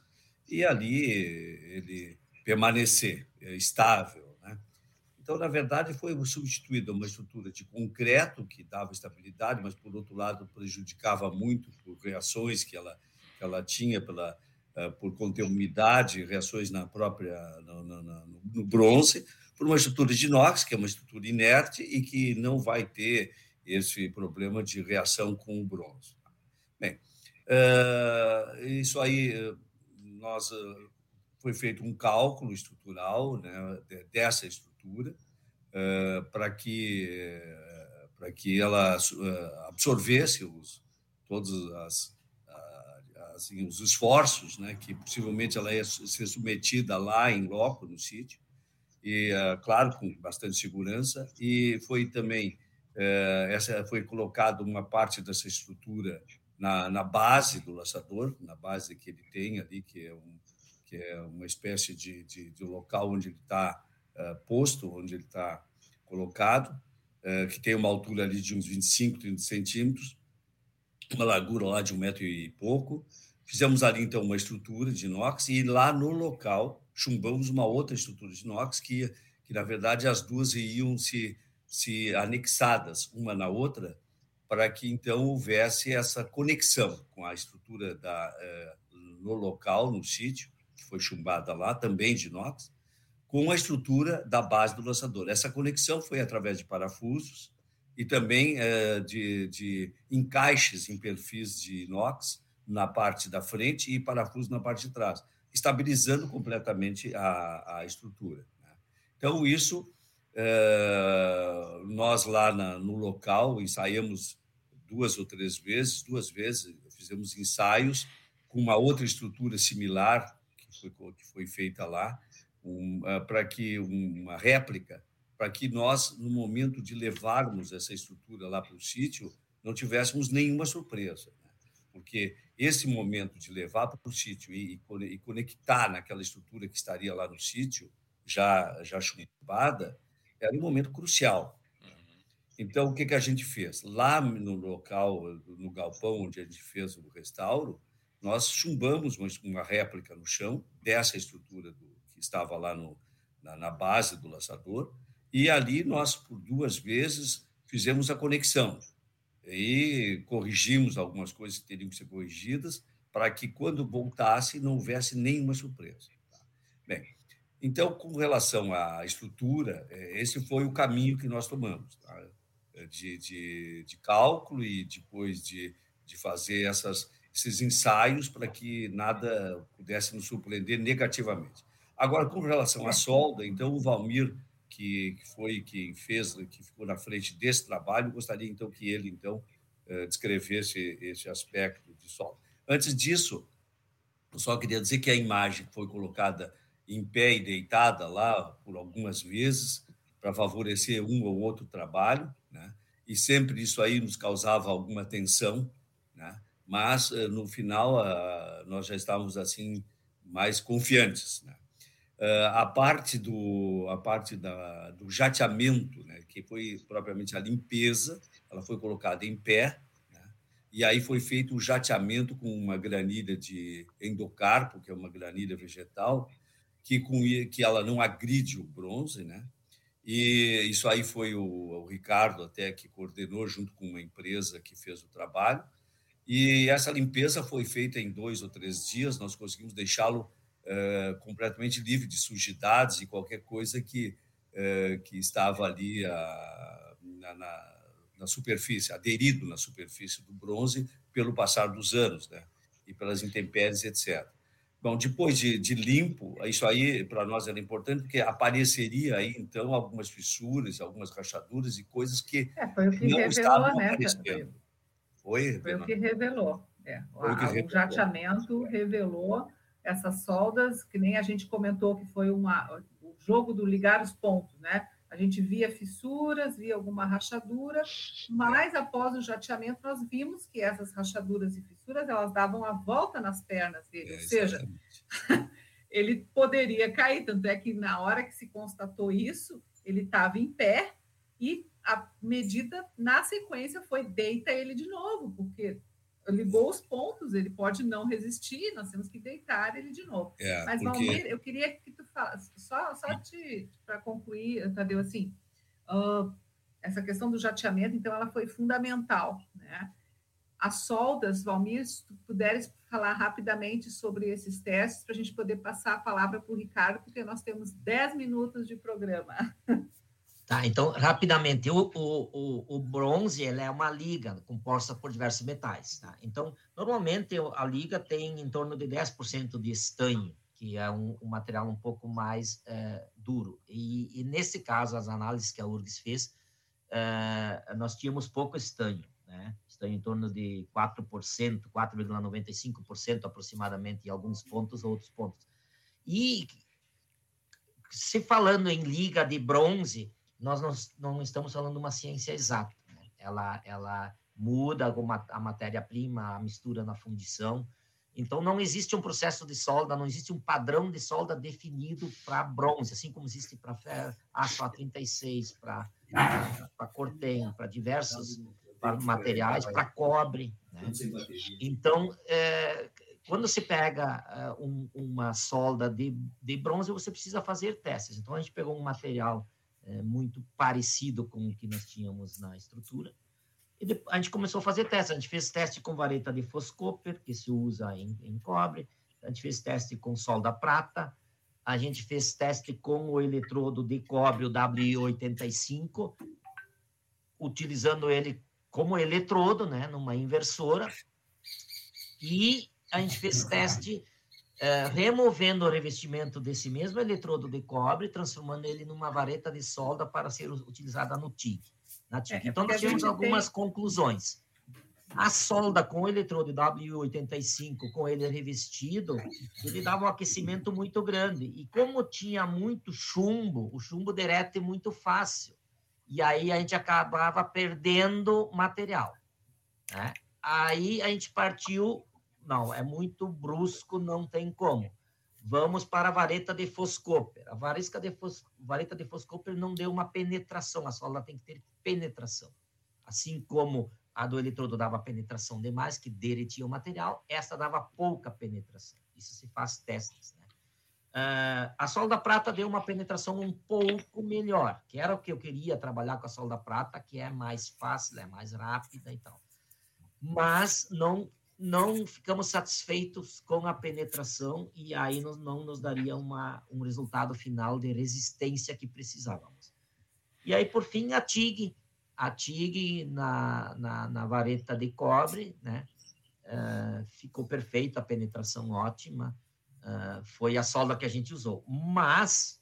e ali ele permanecer é, estável. Né? Então, na verdade, foi substituída uma estrutura de concreto que dava estabilidade, mas, por outro lado, prejudicava muito por reações que ela, ela tinha pela, uh, por conter umidade, reações na própria no, no, no, bronze, por uma estrutura de inox, que é uma estrutura inerte e que não vai ter esse problema de reação com o bronze. Bem, Uh, isso aí, nós uh, foi feito um cálculo estrutural né, dessa estrutura para que para que ela absorvesse os, todos as, assim, os esforços, né, que possivelmente ela ia ser submetida lá em loco no sítio e claro com bastante segurança e foi também essa foi colocado uma parte dessa estrutura na, na base do laçador, na base que ele tem ali, que é, um, que é uma espécie de, de, de local onde ele está uh, posto, onde ele está colocado, uh, que tem uma altura ali de uns 25, 30 centímetros, uma largura lá de um metro e pouco. Fizemos ali, então, uma estrutura de inox e lá no local chumbamos uma outra estrutura de inox que, que na verdade, as duas iam se, se anexadas uma na outra para que então houvesse essa conexão com a estrutura da, eh, no local, no sítio, que foi chumbada lá, também de inox, com a estrutura da base do lançador. Essa conexão foi através de parafusos e também eh, de, de encaixes em perfis de inox na parte da frente e parafusos na parte de trás, estabilizando completamente a, a estrutura. Né? Então, isso, eh, nós lá na, no local ensaiamos duas ou três vezes, duas vezes fizemos ensaios com uma outra estrutura similar que foi, que foi feita lá, um, uh, para que uma réplica, para que nós, no momento de levarmos essa estrutura lá para o sítio, não tivéssemos nenhuma surpresa. Né? Porque esse momento de levar para o sítio e, e conectar naquela estrutura que estaria lá no sítio, já, já chumbada, era um momento crucial. Então, o que, que a gente fez? Lá no local, no galpão onde a gente fez o restauro, nós chumbamos uma, réplica no chão dessa estrutura do, que estava lá no, na, na base do laçador, e ali nós, por duas vezes, fizemos a conexão e corrigimos algumas coisas que teriam que ser corrigidas para que, quando voltasse, não houvesse nenhuma surpresa. Tá? Bem, então, com relação à estrutura, é, esse foi o caminho que nós tomamos, tá? de, de, de, cálculo e depois de, de fazer essas, esses ensaios para que nada pudesse nos surpreender negativamente. Agora, com relação à solda, então o Valmir, que, que foi quem fez, que ficou na frente desse trabalho, gostaria então que ele então eh, descrevesse esse aspecto de solda. Antes disso, eu só queria dizer que a imagem foi colocada em pé e deitada lá por algumas vezes para favorecer um ou outro trabalho, né? E sempre isso aí nos causava alguma tensão, né? Mas eh, no final ah, nós já estávamos assim mais confiantes, né? Ah, a parte do a parte da, do jateamento, né, que foi propriamente a limpeza, ela foi colocada em pé, né, e aí foi feito o jateamento com uma granilha de endocarpo, que é uma granilha vegetal, que com que ela não agride o bronze, né? E isso aí foi o, o Ricardo até que coordenou junto com uma empresa que fez o trabalho. E essa limpeza foi feita em dois ou três dias. Nós conseguimos deixá-lo é, completamente livre de sujidades e qualquer coisa que, é, que estava ali a, na, na, na, superfície, aderido na superfície do bronze pelo passar dos anos, né? E pelas intempéries, etc. Bom, depois de, de limpo, isso aí para nós era importante, porque apareceria aí, então, algumas fissuras, algumas rachaduras e coisas que, é, foi o que não revelou, estavam né, aparecendo. Foi, foi o que revelou. É, o, que revelou. o jateamento revelou essas soldas, que nem a gente comentou que foi uma, o jogo do ligar os pontos, né? A gente via fissuras, via alguma rachadura, mas após o jateamento nós vimos que essas rachaduras e fissuras elas davam a volta nas pernas dele, é, ou seja, ele poderia cair, tanto é que na hora que se constatou isso, ele estava em pé e a medida na sequência foi deita ele de novo, porque ligou os pontos, ele pode não resistir, nós temos que deitar ele de novo. É, Mas, porque... Valmir, eu queria que tu falasse, só, só para concluir, Tadeu, assim, uh, essa questão do jateamento, então, ela foi fundamental, né? As soldas, Valmir, se tu puderes falar rapidamente sobre esses testes, para a gente poder passar a palavra para o Ricardo, porque nós temos 10 minutos de programa. Tá, então, rapidamente, o, o, o, bronze é uma liga composta por diversos metais. Tá? Então, normalmente a liga tem em torno de 10% de estanho, que é um, um material um pouco mais é, duro. E, e, nesse caso, as análises que a URGS fez, é, nós tínhamos pouco estanho, né? estanho em torno de 4%, 4,95% aproximadamente em alguns pontos, outros pontos. E se falando em liga de bronze, nós não, não estamos falando de uma ciência exata. Né? Ela, ela muda alguma, a matéria-prima, a mistura na fundição. Então, não existe um processo de solda, não existe um padrão de solda definido para bronze, assim como existe para aço A36, para cortem, para diversos pra materiais, para cobre. Né? Então, é, quando se pega uh, um, uma solda de, de bronze, você precisa fazer testes. Então, a gente pegou um material é, muito parecido com o que nós tínhamos na estrutura. E depois, a gente começou a fazer testes. A gente fez teste com vareta de Foscoper, que se usa em, em cobre. A gente fez teste com solda prata. A gente fez teste com o eletrodo de cobre, o WI85, utilizando ele como eletrodo, né, numa inversora. E a gente fez teste é, removendo o revestimento desse mesmo eletrodo de cobre, transformando ele numa vareta de solda para ser utilizada no TIG. Na TIG. É, então, nós tivemos algumas tem... conclusões. A solda com o eletrodo W85, com ele revestido, ele dava um aquecimento muito grande. E como tinha muito chumbo, o chumbo derrete muito fácil. E aí a gente acabava perdendo material. Né? Aí a gente partiu não, é muito brusco, não tem como. Vamos para a vareta de Foscoper. A vareta de, fos, vareta de Foscoper não deu uma penetração, a sola tem que ter penetração. Assim como a do eletrodo dava penetração demais, que derretia o material, essa dava pouca penetração. Isso se faz testes, né? Uh, a solda prata deu uma penetração um pouco melhor, que era o que eu queria trabalhar com a solda prata, que é mais fácil, é mais rápida e tal. Mas não não ficamos satisfeitos com a penetração e aí não, não nos daria uma, um resultado final de resistência que precisávamos. E aí, por fim, a TIG, a TIG na, na, na vareta de cobre, né? Uh, ficou perfeita, a penetração ótima, uh, foi a solda que a gente usou. Mas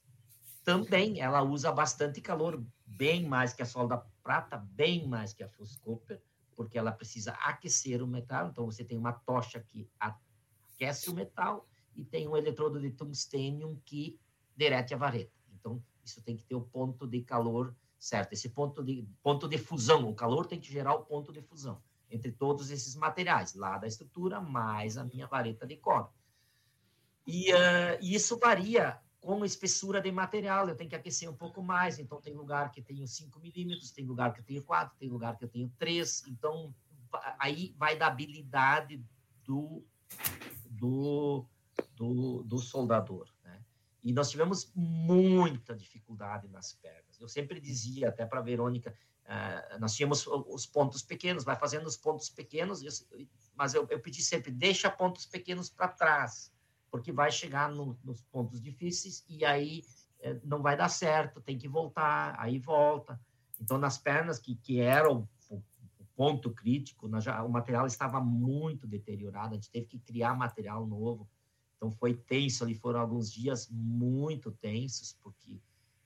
também ela usa bastante calor, bem mais que a solda prata, bem mais que a Fuscooper, porque ela precisa aquecer o metal. Então, você tem uma tocha que aquece o metal e tem um eletrodo de tungstênio que derrete a vareta. Então, isso tem que ter o ponto de calor certo. Esse ponto de, ponto de fusão, o calor tem que gerar o ponto de fusão entre todos esses materiais, lá da estrutura, mais a minha vareta de cobre. E uh, isso varia com espessura de material, eu tenho que aquecer um pouco mais, então tem lugar que tenho 5 milímetros, tem lugar que tenho 4, tem lugar que eu tenho 3, então aí vai da habilidade do, do, do, do soldador, né? E nós tivemos muita dificuldade nas pernas. Eu sempre dizia, até para a Verônica, uh, nós tínhamos os pontos pequenos, vai fazendo os pontos pequenos, mas eu, eu pedi sempre, deixa pontos pequenos para trás, porque vai chegar no, nos pontos difíceis e aí é, não vai dar certo, tem que voltar, aí volta. Então, nas pernas, que, que era o, o, ponto crítico, o material estava muito deteriorado, a gente teve que criar material novo. Então, foi tenso ali, foram alguns dias muito tensos, porque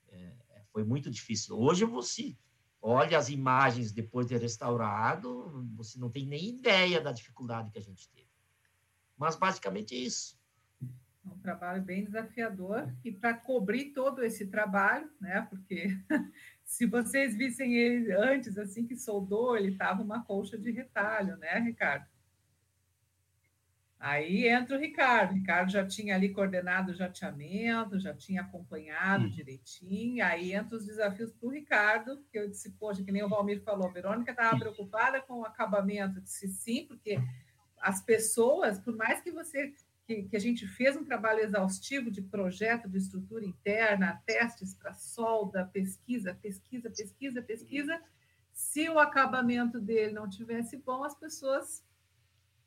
é, foi muito difícil. Hoje, você olha as imagens depois de restaurado, você não tem nem ideia da dificuldade que a gente teve. Mas, basicamente, é isso. É um trabalho bem desafiador e para cobrir todo esse trabalho, né? Porque se vocês vissem ele antes, assim que soldou, ele estava uma colcha de retalho, né, Ricardo? Aí entra o Ricardo. O Ricardo já tinha ali coordenado o jateamento, já tinha acompanhado hum. direitinho. Aí entra os desafios para o Ricardo, que eu disse, poxa, que nem o Valmir falou, a Verônica estava preocupada com o acabamento. Eu disse sim, porque as pessoas, por mais que você que, que, a gente fez um trabalho exaustivo de projeto de estrutura interna, testes para solda, pesquisa, pesquisa, pesquisa, pesquisa. Se o acabamento dele não tivesse bom, as pessoas,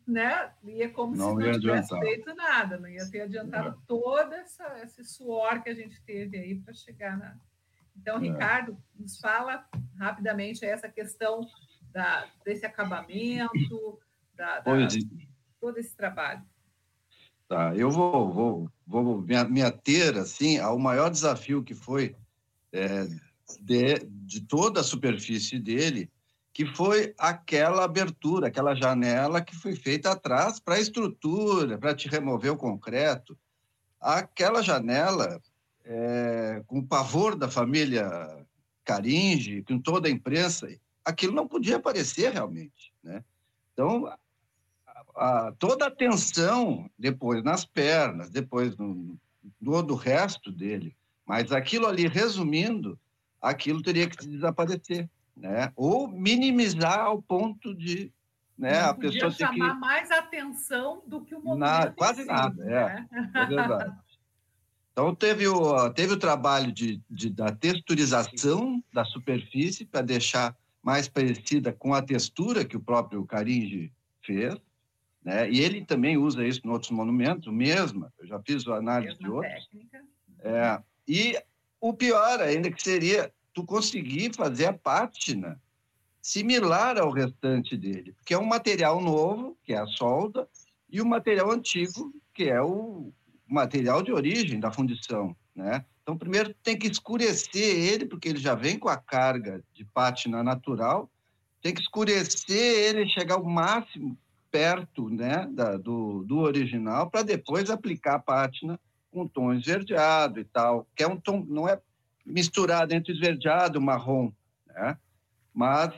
né, ia como não se não tivesse adiantar. feito nada, não ia ter adiantado é. todo essa, esse suor que a gente teve aí para chegar na. Então, é. Ricardo, nos fala rapidamente essa questão da, desse acabamento, da, da é. todo esse trabalho. Tá, eu vou, vou, vou me, ater assim, ao maior desafio que foi é, de, de toda a superfície dele, que foi aquela abertura, aquela janela que foi feita atrás para a estrutura, para te remover o concreto. Aquela janela, é, com o pavor da família Caringe, com toda a imprensa, aquilo não podia aparecer realmente. Né? Então, a, toda a tensão depois nas pernas, depois no, todo o resto dele. Mas aquilo ali, resumindo, aquilo teria que desaparecer, né? Ou minimizar ao ponto de né, a pessoa ter chamar que... mais atenção do que o movimento. Na, quase si, nada, né? é, é verdade. Então, teve o, teve o trabalho de, de, da texturização da superfície para deixar mais parecida com a textura que o próprio Caringe fez, né? E ele também usa isso em outros monumentos, mesma, eu já fiz análise mesma de outros. É, e o pior ainda que seria tu conseguir fazer a pátina similar ao restante dele, porque é um material novo, que é a solda, e o material antigo, que é o material de origem da fundição, né? Então, primeiro tem que escurecer ele, porque ele já vem com a carga de pátina natural, tem que escurecer ele, chegar ao máximo perto né, da, do, do original para depois aplicar a pátina com tom esverdeado e tal, que é um tom, não é misturado entre esverdeado e marrom, né? Mas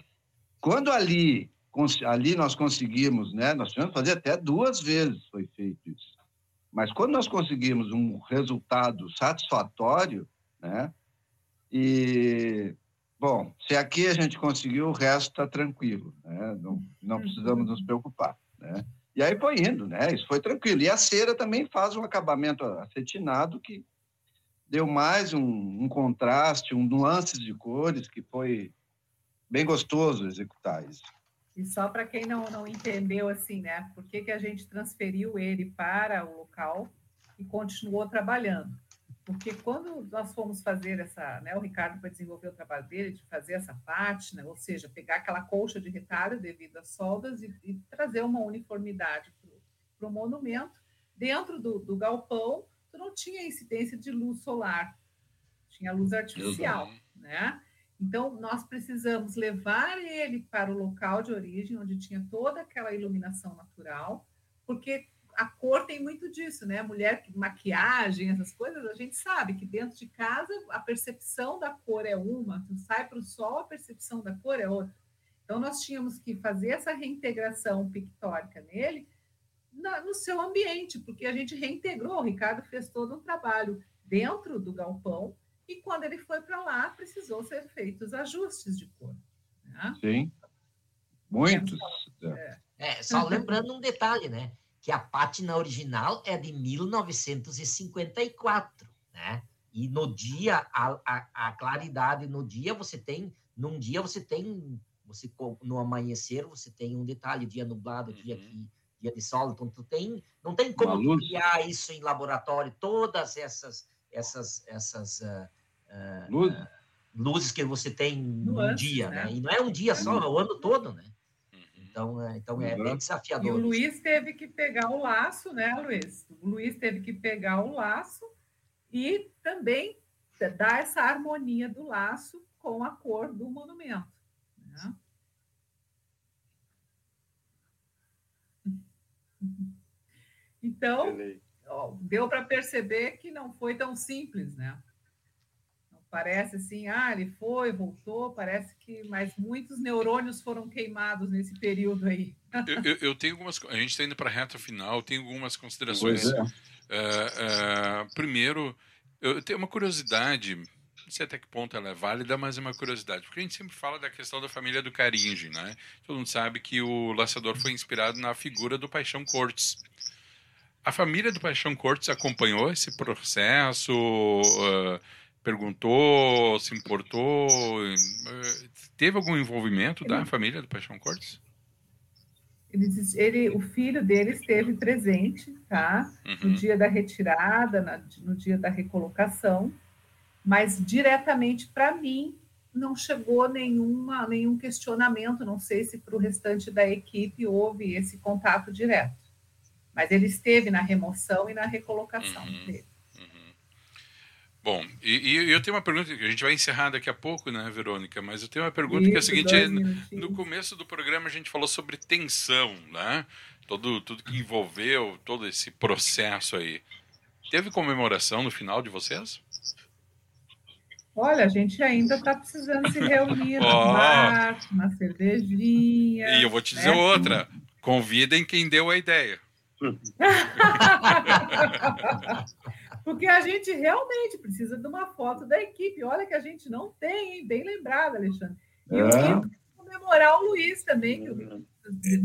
quando ali, ali nós conseguimos, né, nós tivemos fazer até duas vezes foi feito isso. Mas quando nós conseguimos um resultado satisfatório, né, e Bom, se aqui a gente conseguiu, o resto está tranquilo, né? não, não precisamos nos preocupar. Né? E aí foi indo, né? Isso foi tranquilo. E a cera também faz um acabamento acetinado que deu mais um, um contraste, um nuances de cores que foi bem gostoso executar isso. E só para quem não, não entendeu assim, né? Por que, que a gente transferiu ele para o local e continuou trabalhando? Porque quando nós fomos fazer essa, né, o Ricardo foi desenvolver o trabalho dele de fazer essa pátina, ou seja, pegar aquela colcha de retalho devido às soldas e, e trazer uma uniformidade para o monumento, dentro do, do, galpão, tu não tinha incidência de luz solar, tinha luz artificial, né? Então, nós precisamos levar ele para o local de origem, onde tinha toda aquela iluminação natural, porque a cor tem muito disso, né? Mulher, maquiagem, essas coisas, a gente sabe que dentro de casa a percepção da cor é uma, tu sai para o sol, a percepção da cor é outra. Então, nós tínhamos que fazer essa reintegração pictórica nele na, no seu ambiente, porque a gente reintegrou, o Ricardo fez todo um trabalho dentro do galpão, e quando ele foi para lá, precisou ser feitos ajustes de cor. Né? Sim, muitos. É. É, só lembrando um detalhe, né? Que a pátina original é de 1954, né? E no dia, a, a, a, claridade no dia, você tem, num dia você tem, você no amanhecer você tem um detalhe, dia nublado, dia uhum. que dia de sol, então tu tem, não tem como criar isso em laboratório, todas essas essas essas uh, uh, uh, luzes que você tem no dia, né? né? E não é um dia só, é o ano todo, né? Então, é, então é bem desafiador. E o Luiz teve que pegar o laço, né, Luiz? O Luiz teve que pegar o laço e também dar essa harmonia do laço com a cor do monumento. Né? Então, ó, deu para perceber que não foi tão simples, né? Parece assim, ah, ele foi, voltou, parece que, mas muitos neurônios foram queimados nesse período aí. eu, eu, eu, tenho algumas, a gente está indo para a reta final, tenho algumas considerações. É. Uh, uh, primeiro, eu tenho uma curiosidade, não sei até que ponto ela é válida, mas é uma curiosidade, porque a gente sempre fala da questão da família do Caringe, né? Todo mundo sabe que o Laçador foi inspirado na figura do Paixão Cortes. A família do Paixão Cortes acompanhou esse processo? Uh, perguntou, se importou? Eh, teve algum envolvimento da família do Paixão Cortes? Ele, ele, o filho dele esteve presente, tá? Uhum. No dia da retirada, na, no dia da recolocação, mas diretamente para mim não chegou nenhuma, nenhum questionamento. Não sei se para o restante da equipe houve esse contato direto, mas ele esteve na remoção e na recolocação uhum. dele. Bom, e, e, eu tenho uma pergunta que a gente vai encerrar daqui a pouco, né, Verônica? Mas eu tenho uma pergunta Isso, que é a seguinte: no começo do programa a gente falou sobre tensão, né? Todo, tudo que envolveu todo esse processo aí. Teve comemoração no final de vocês? Olha, a gente ainda está precisando se reunir oh. no bar, na cervejinha. E eu vou te dizer né? outra: convidem quem deu a ideia. Porque a gente realmente precisa de uma foto da equipe. Olha que a gente não tem, hein? Bem lembrado, Alexandre. E é. eu comemorar o Luiz também. Que eu,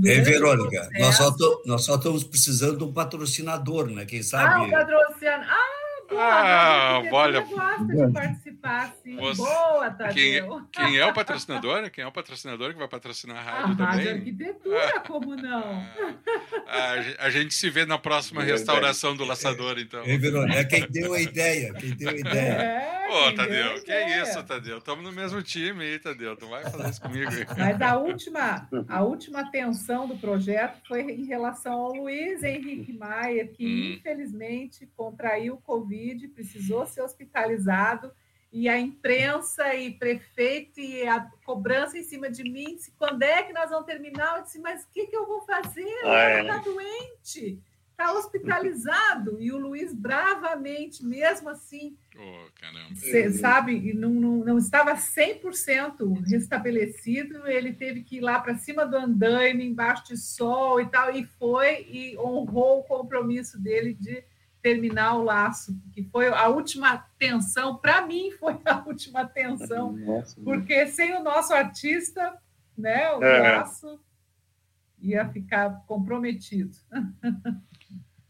é, Verônica, nós só, nós só estamos precisando de um patrocinador, né? Quem sabe. Ah, um patrocinador. Ah, ah, olha. gosta de participar, sim. Você, Boa, Tadeu. Quem, quem, é o patrocinador? Quem é o patrocinador que vai patrocinar a rádio a também? Rádio Arquitetura, como não? Ah, a, gente se vê na próxima é, restauração do laçador, então. É, é quem deu a ideia, quem deu a ideia. É, Ô, Tadeu, que é isso, Tadeu? Estamos no mesmo time aí, Tadeu. Tu vai fazer isso comigo. Mas a última, a última tensão do projeto foi em relação ao Luiz Henrique Maier, que hum. infelizmente contraiu o Covid Covid, precisou ser hospitalizado, e a imprensa e prefeito e a cobrança em cima de mim, disse, quando é que nós vamos terminar? Eu disse, mas o que, que eu vou fazer? Ah, Ele está é. doente, está hospitalizado. E o Luiz, bravamente, mesmo assim, oh, cê, sabe, não, não, não estava 100% restabelecido, ele teve que ir lá para cima do andaime, embaixo de sol e tal, e foi e honrou o compromisso dele de terminar o laço, que foi a última tensão, para mim foi a última tensão, Nossa, porque sem o nosso artista, né, o é. laço. ia ficar comprometido.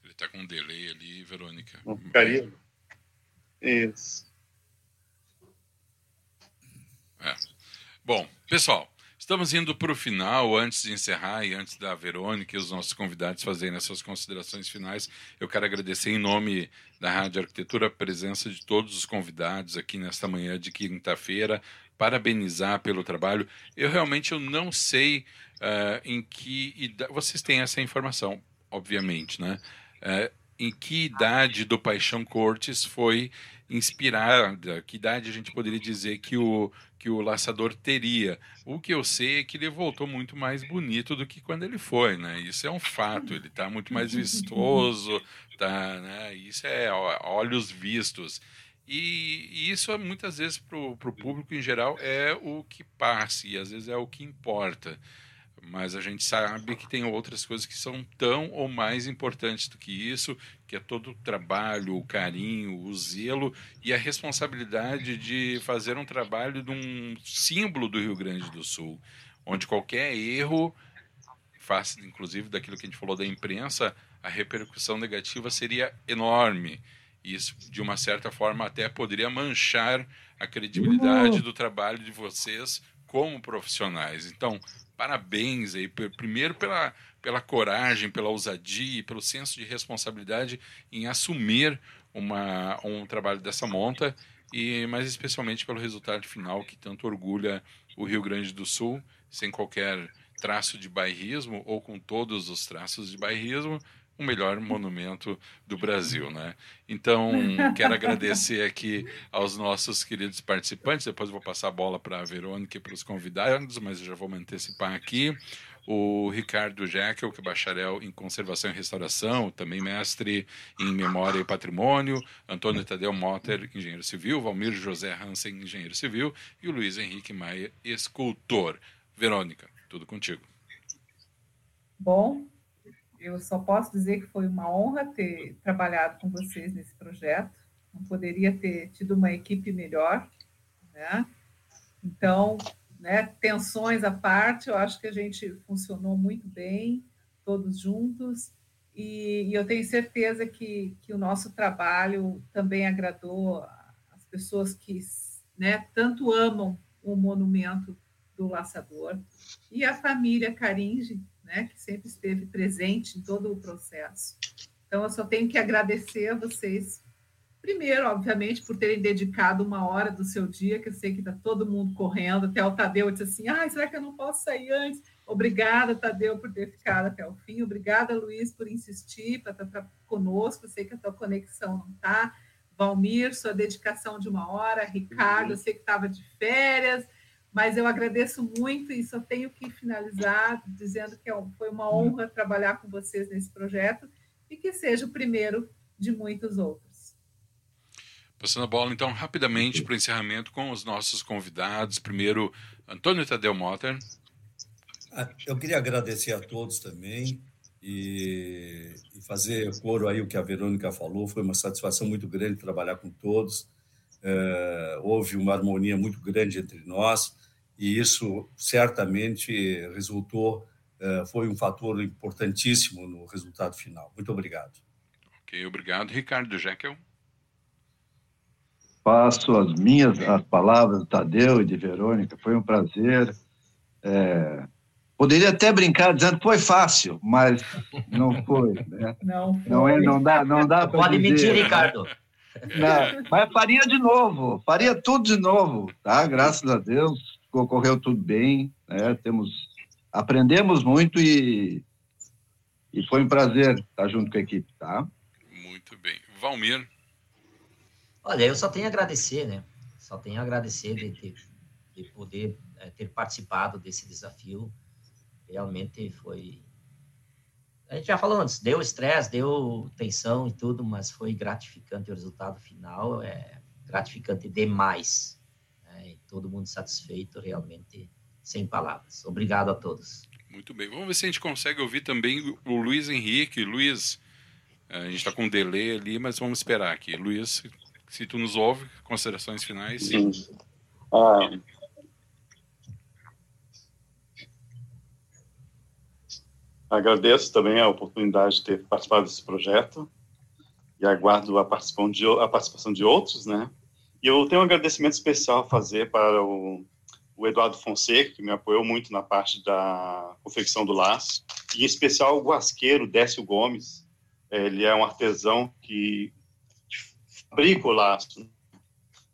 Ele está com um delay ali, Verônica. Não ficaria. Isso. É. Bom, pessoal, estamos indo para o final. Antes de encerrar e antes da Verônica e os nossos convidados fazerem as suas considerações finais, eu quero agradecer em nome da Rádio Arquitetura a presença de todos os convidados aqui nesta manhã de quinta-feira. Parabenizar pelo trabalho. Eu realmente eu não sei uh, em que vocês têm essa informação, obviamente, né? Uh, em que idade do Paixão Cortes foi inspirada, que idade a gente poderia dizer que o, que o laçador teria. O que eu sei é que ele voltou muito mais bonito do que quando ele foi, né? Isso é um fato, ele está muito mais vistoso, tá, né? Isso é olhos vistos. E, e isso muitas vezes para o público em geral é o que passa e às vezes é o que importa mas a gente sabe que tem outras coisas que são tão ou mais importantes do que isso, que é todo o trabalho, o carinho, o zelo e a responsabilidade de fazer um trabalho de um símbolo do Rio Grande do Sul, onde qualquer erro, face inclusive daquilo que a gente falou da imprensa, a repercussão negativa seria enorme. Isso, de uma certa forma, até poderia manchar a credibilidade do trabalho de vocês como profissionais. Então, parabéns aí, primeiro pela, pela coragem, pela ousadia, pelo senso de responsabilidade em assumir uma, um trabalho dessa monta e mais especialmente pelo resultado final que tanto orgulha o Rio Grande do Sul, sem qualquer traço de bairrismo ou com todos os traços de bairrismo, o melhor monumento do Brasil, né? Então, quero agradecer aqui aos nossos queridos participantes. Depois vou passar a bola para a Verônica e para os convidados, mas eu já vou me antecipar aqui. O Ricardo Jekyll, que é bacharel em conservação e restauração, também mestre em memória e patrimônio. Antônio Tadeu Motter, engenheiro civil. Valmir José Hansen, engenheiro civil. E o Luiz Henrique Maia, escultor. Verônica, tudo contigo. Bom, eu só posso dizer que foi uma honra ter trabalhado com vocês nesse projeto. Não poderia ter tido uma equipe melhor, né? Então, né, tensões à parte, eu acho que a gente funcionou muito bem, todos juntos, e, e eu tenho certeza que, que o nosso trabalho também agradou as pessoas que né, tanto amam o monumento do laçador e a família Caringe, né, que sempre esteve presente em todo o processo. Então, eu só tenho que agradecer a vocês, primeiro, obviamente, por terem dedicado uma hora do seu dia, que eu sei que está todo mundo correndo, até o Tadeu disse assim, ah, será que eu não posso sair antes? Obrigada, Tadeu, por ter ficado até o fim. Obrigada, Luiz, por insistir, para estar conosco. Eu sei que a tua conexão não está. Valmir, sua dedicação de uma hora. Ricardo, eu sei que estava de férias. Mas eu agradeço muito e só tenho que finalizar dizendo que é foi uma honra trabalhar com vocês nesse projeto e que seja o primeiro de muitos outros. Passando a bola, então, rapidamente para o encerramento com os nossos convidados. Primeiro, Antônio Tadeu Motter. Ah, eu queria agradecer a todos também e, e fazer coro aí o que a Verônica falou. Foi uma satisfação muito grande trabalhar com todos. É, houve uma harmonia muito grande entre nós e isso certamente resultou, eh, foi um fator importantíssimo no resultado final. Muito obrigado. Ok, obrigado. Ricardo Jekyll. Passo as minhas as palavras do Tadeu e de Verônica. Foi um prazer. É, poderia até brincar dizendo que foi fácil, mas não foi. Né? Não, foi. não é, não dá, não dá para Pode dizer. mentir, Ricardo. Não, mas faria de novo, faria tudo de novo, tá? Graças a Deus ocorreu tudo bem, né? Temos, aprendemos muito e, e foi um prazer estar junto com a equipe, tá? Muito bem. Valmir? Olha, eu só tenho a agradecer, né? Só tenho a agradecer de, ter, de poder é, ter participado desse desafio. Realmente foi. A gente já falou antes, deu estresse, deu tensão e tudo, mas foi gratificante o resultado final, é gratificante demais todo mundo satisfeito, realmente sem palavras. Obrigado a todos. Muito bem. Vamos ver se a gente consegue ouvir também o Luiz Henrique. Luiz, a gente está com um delay ali, mas vamos esperar aqui. Luiz, se tu nos ouve, considerações finais. Sim. Ah, Agradeço também a oportunidade de ter participado desse projeto e aguardo a participação de, a participação de outros, né? E eu tenho um agradecimento especial a fazer para o, o Eduardo Fonseca, que me apoiou muito na parte da confecção do laço, e em especial o guasqueiro Décio Gomes. Ele é um artesão que fabrica o laço.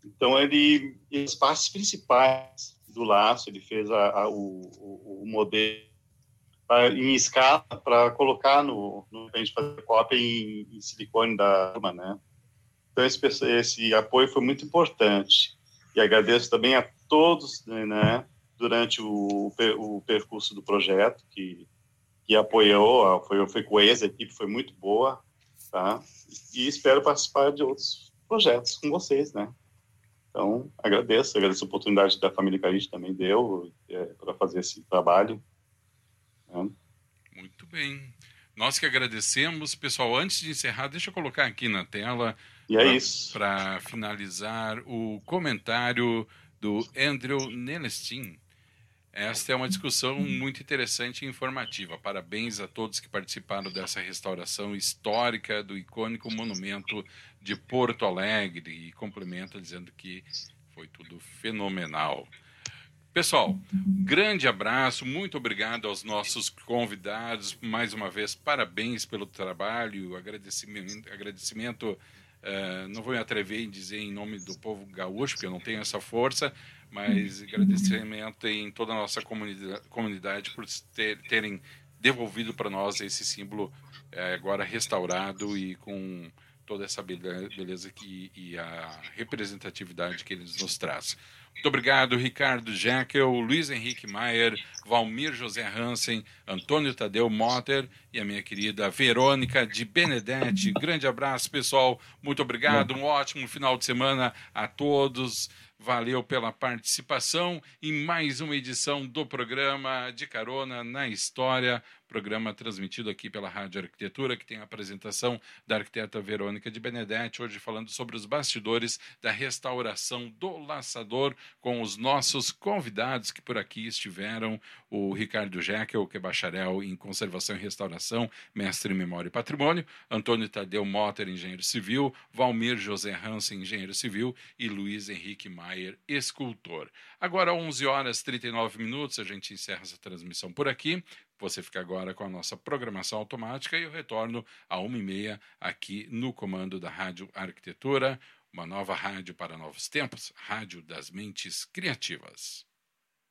Então, ele, as partes principais do laço, ele fez a, a, o, o, modelo em escala para colocar no, no gente fazer cópia em, em silicone da arma, né? Então esse, esse apoio foi muito importante e agradeço também a todos, né, durante o, o percurso do projeto que que apoiou, foi foi coesa, a equipe foi muito boa, tá? E espero participar de outros projetos com vocês, né? Então, agradeço, agradeço a oportunidade da família Carite também deu é, para fazer esse trabalho. Né? Muito bem. Nós que agradecemos. Pessoal, antes de encerrar, deixa eu colocar aqui na tela. E é pra, isso. Para finalizar, o comentário do Andrew Nelestin. Esta é uma discussão muito interessante e informativa. Parabéns a todos que participaram dessa restauração histórica do icônico monumento de Porto Alegre e complementa dizendo que foi tudo fenomenal. Pessoal, grande abraço, muito obrigado aos nossos convidados. Mais uma vez, parabéns pelo trabalho, agradecimento, agradecimento uh, não vou me atrever em dizer em nome do povo gaúcho, porque eu não tenho essa força, mas agradecimento em toda a nossa comunidade, comunidade por ter, terem devolvido para nós esse símbolo uh, agora restaurado e com toda essa beleza que, e a representatividade que eles nos traz. Muito obrigado, Ricardo Jekyll, Luiz Henrique Maier, Valmir José Hansen, Antônio Tadeu Motter e a minha querida Verônica de Benedetti. Grande abraço, pessoal. Muito obrigado. Um ótimo final de semana a todos. Valeu pela participação em mais uma edição do programa de Carona na História programa transmitido aqui pela Rádio Arquitetura, que tem a apresentação da arquiteta Verônica de Benedetti, hoje falando sobre os bastidores da restauração do laçador, com os nossos convidados que por aqui estiveram, o Ricardo Jekyll, que é bacharel em conservação e restauração, mestre em memória e patrimônio, Antônio Tadeu Motter, engenheiro civil, Valmir José Hansen, engenheiro civil, e Luiz Henrique Maier, escultor. Agora, 11 horas e 39 minutos, a gente encerra essa transmissão por aqui. Você fica agora com a nossa programação automática e eu retorno a uma e meia aqui no comando da Rádio Arquitetura, uma nova rádio para novos tempos, Rádio das Mentes Criativas.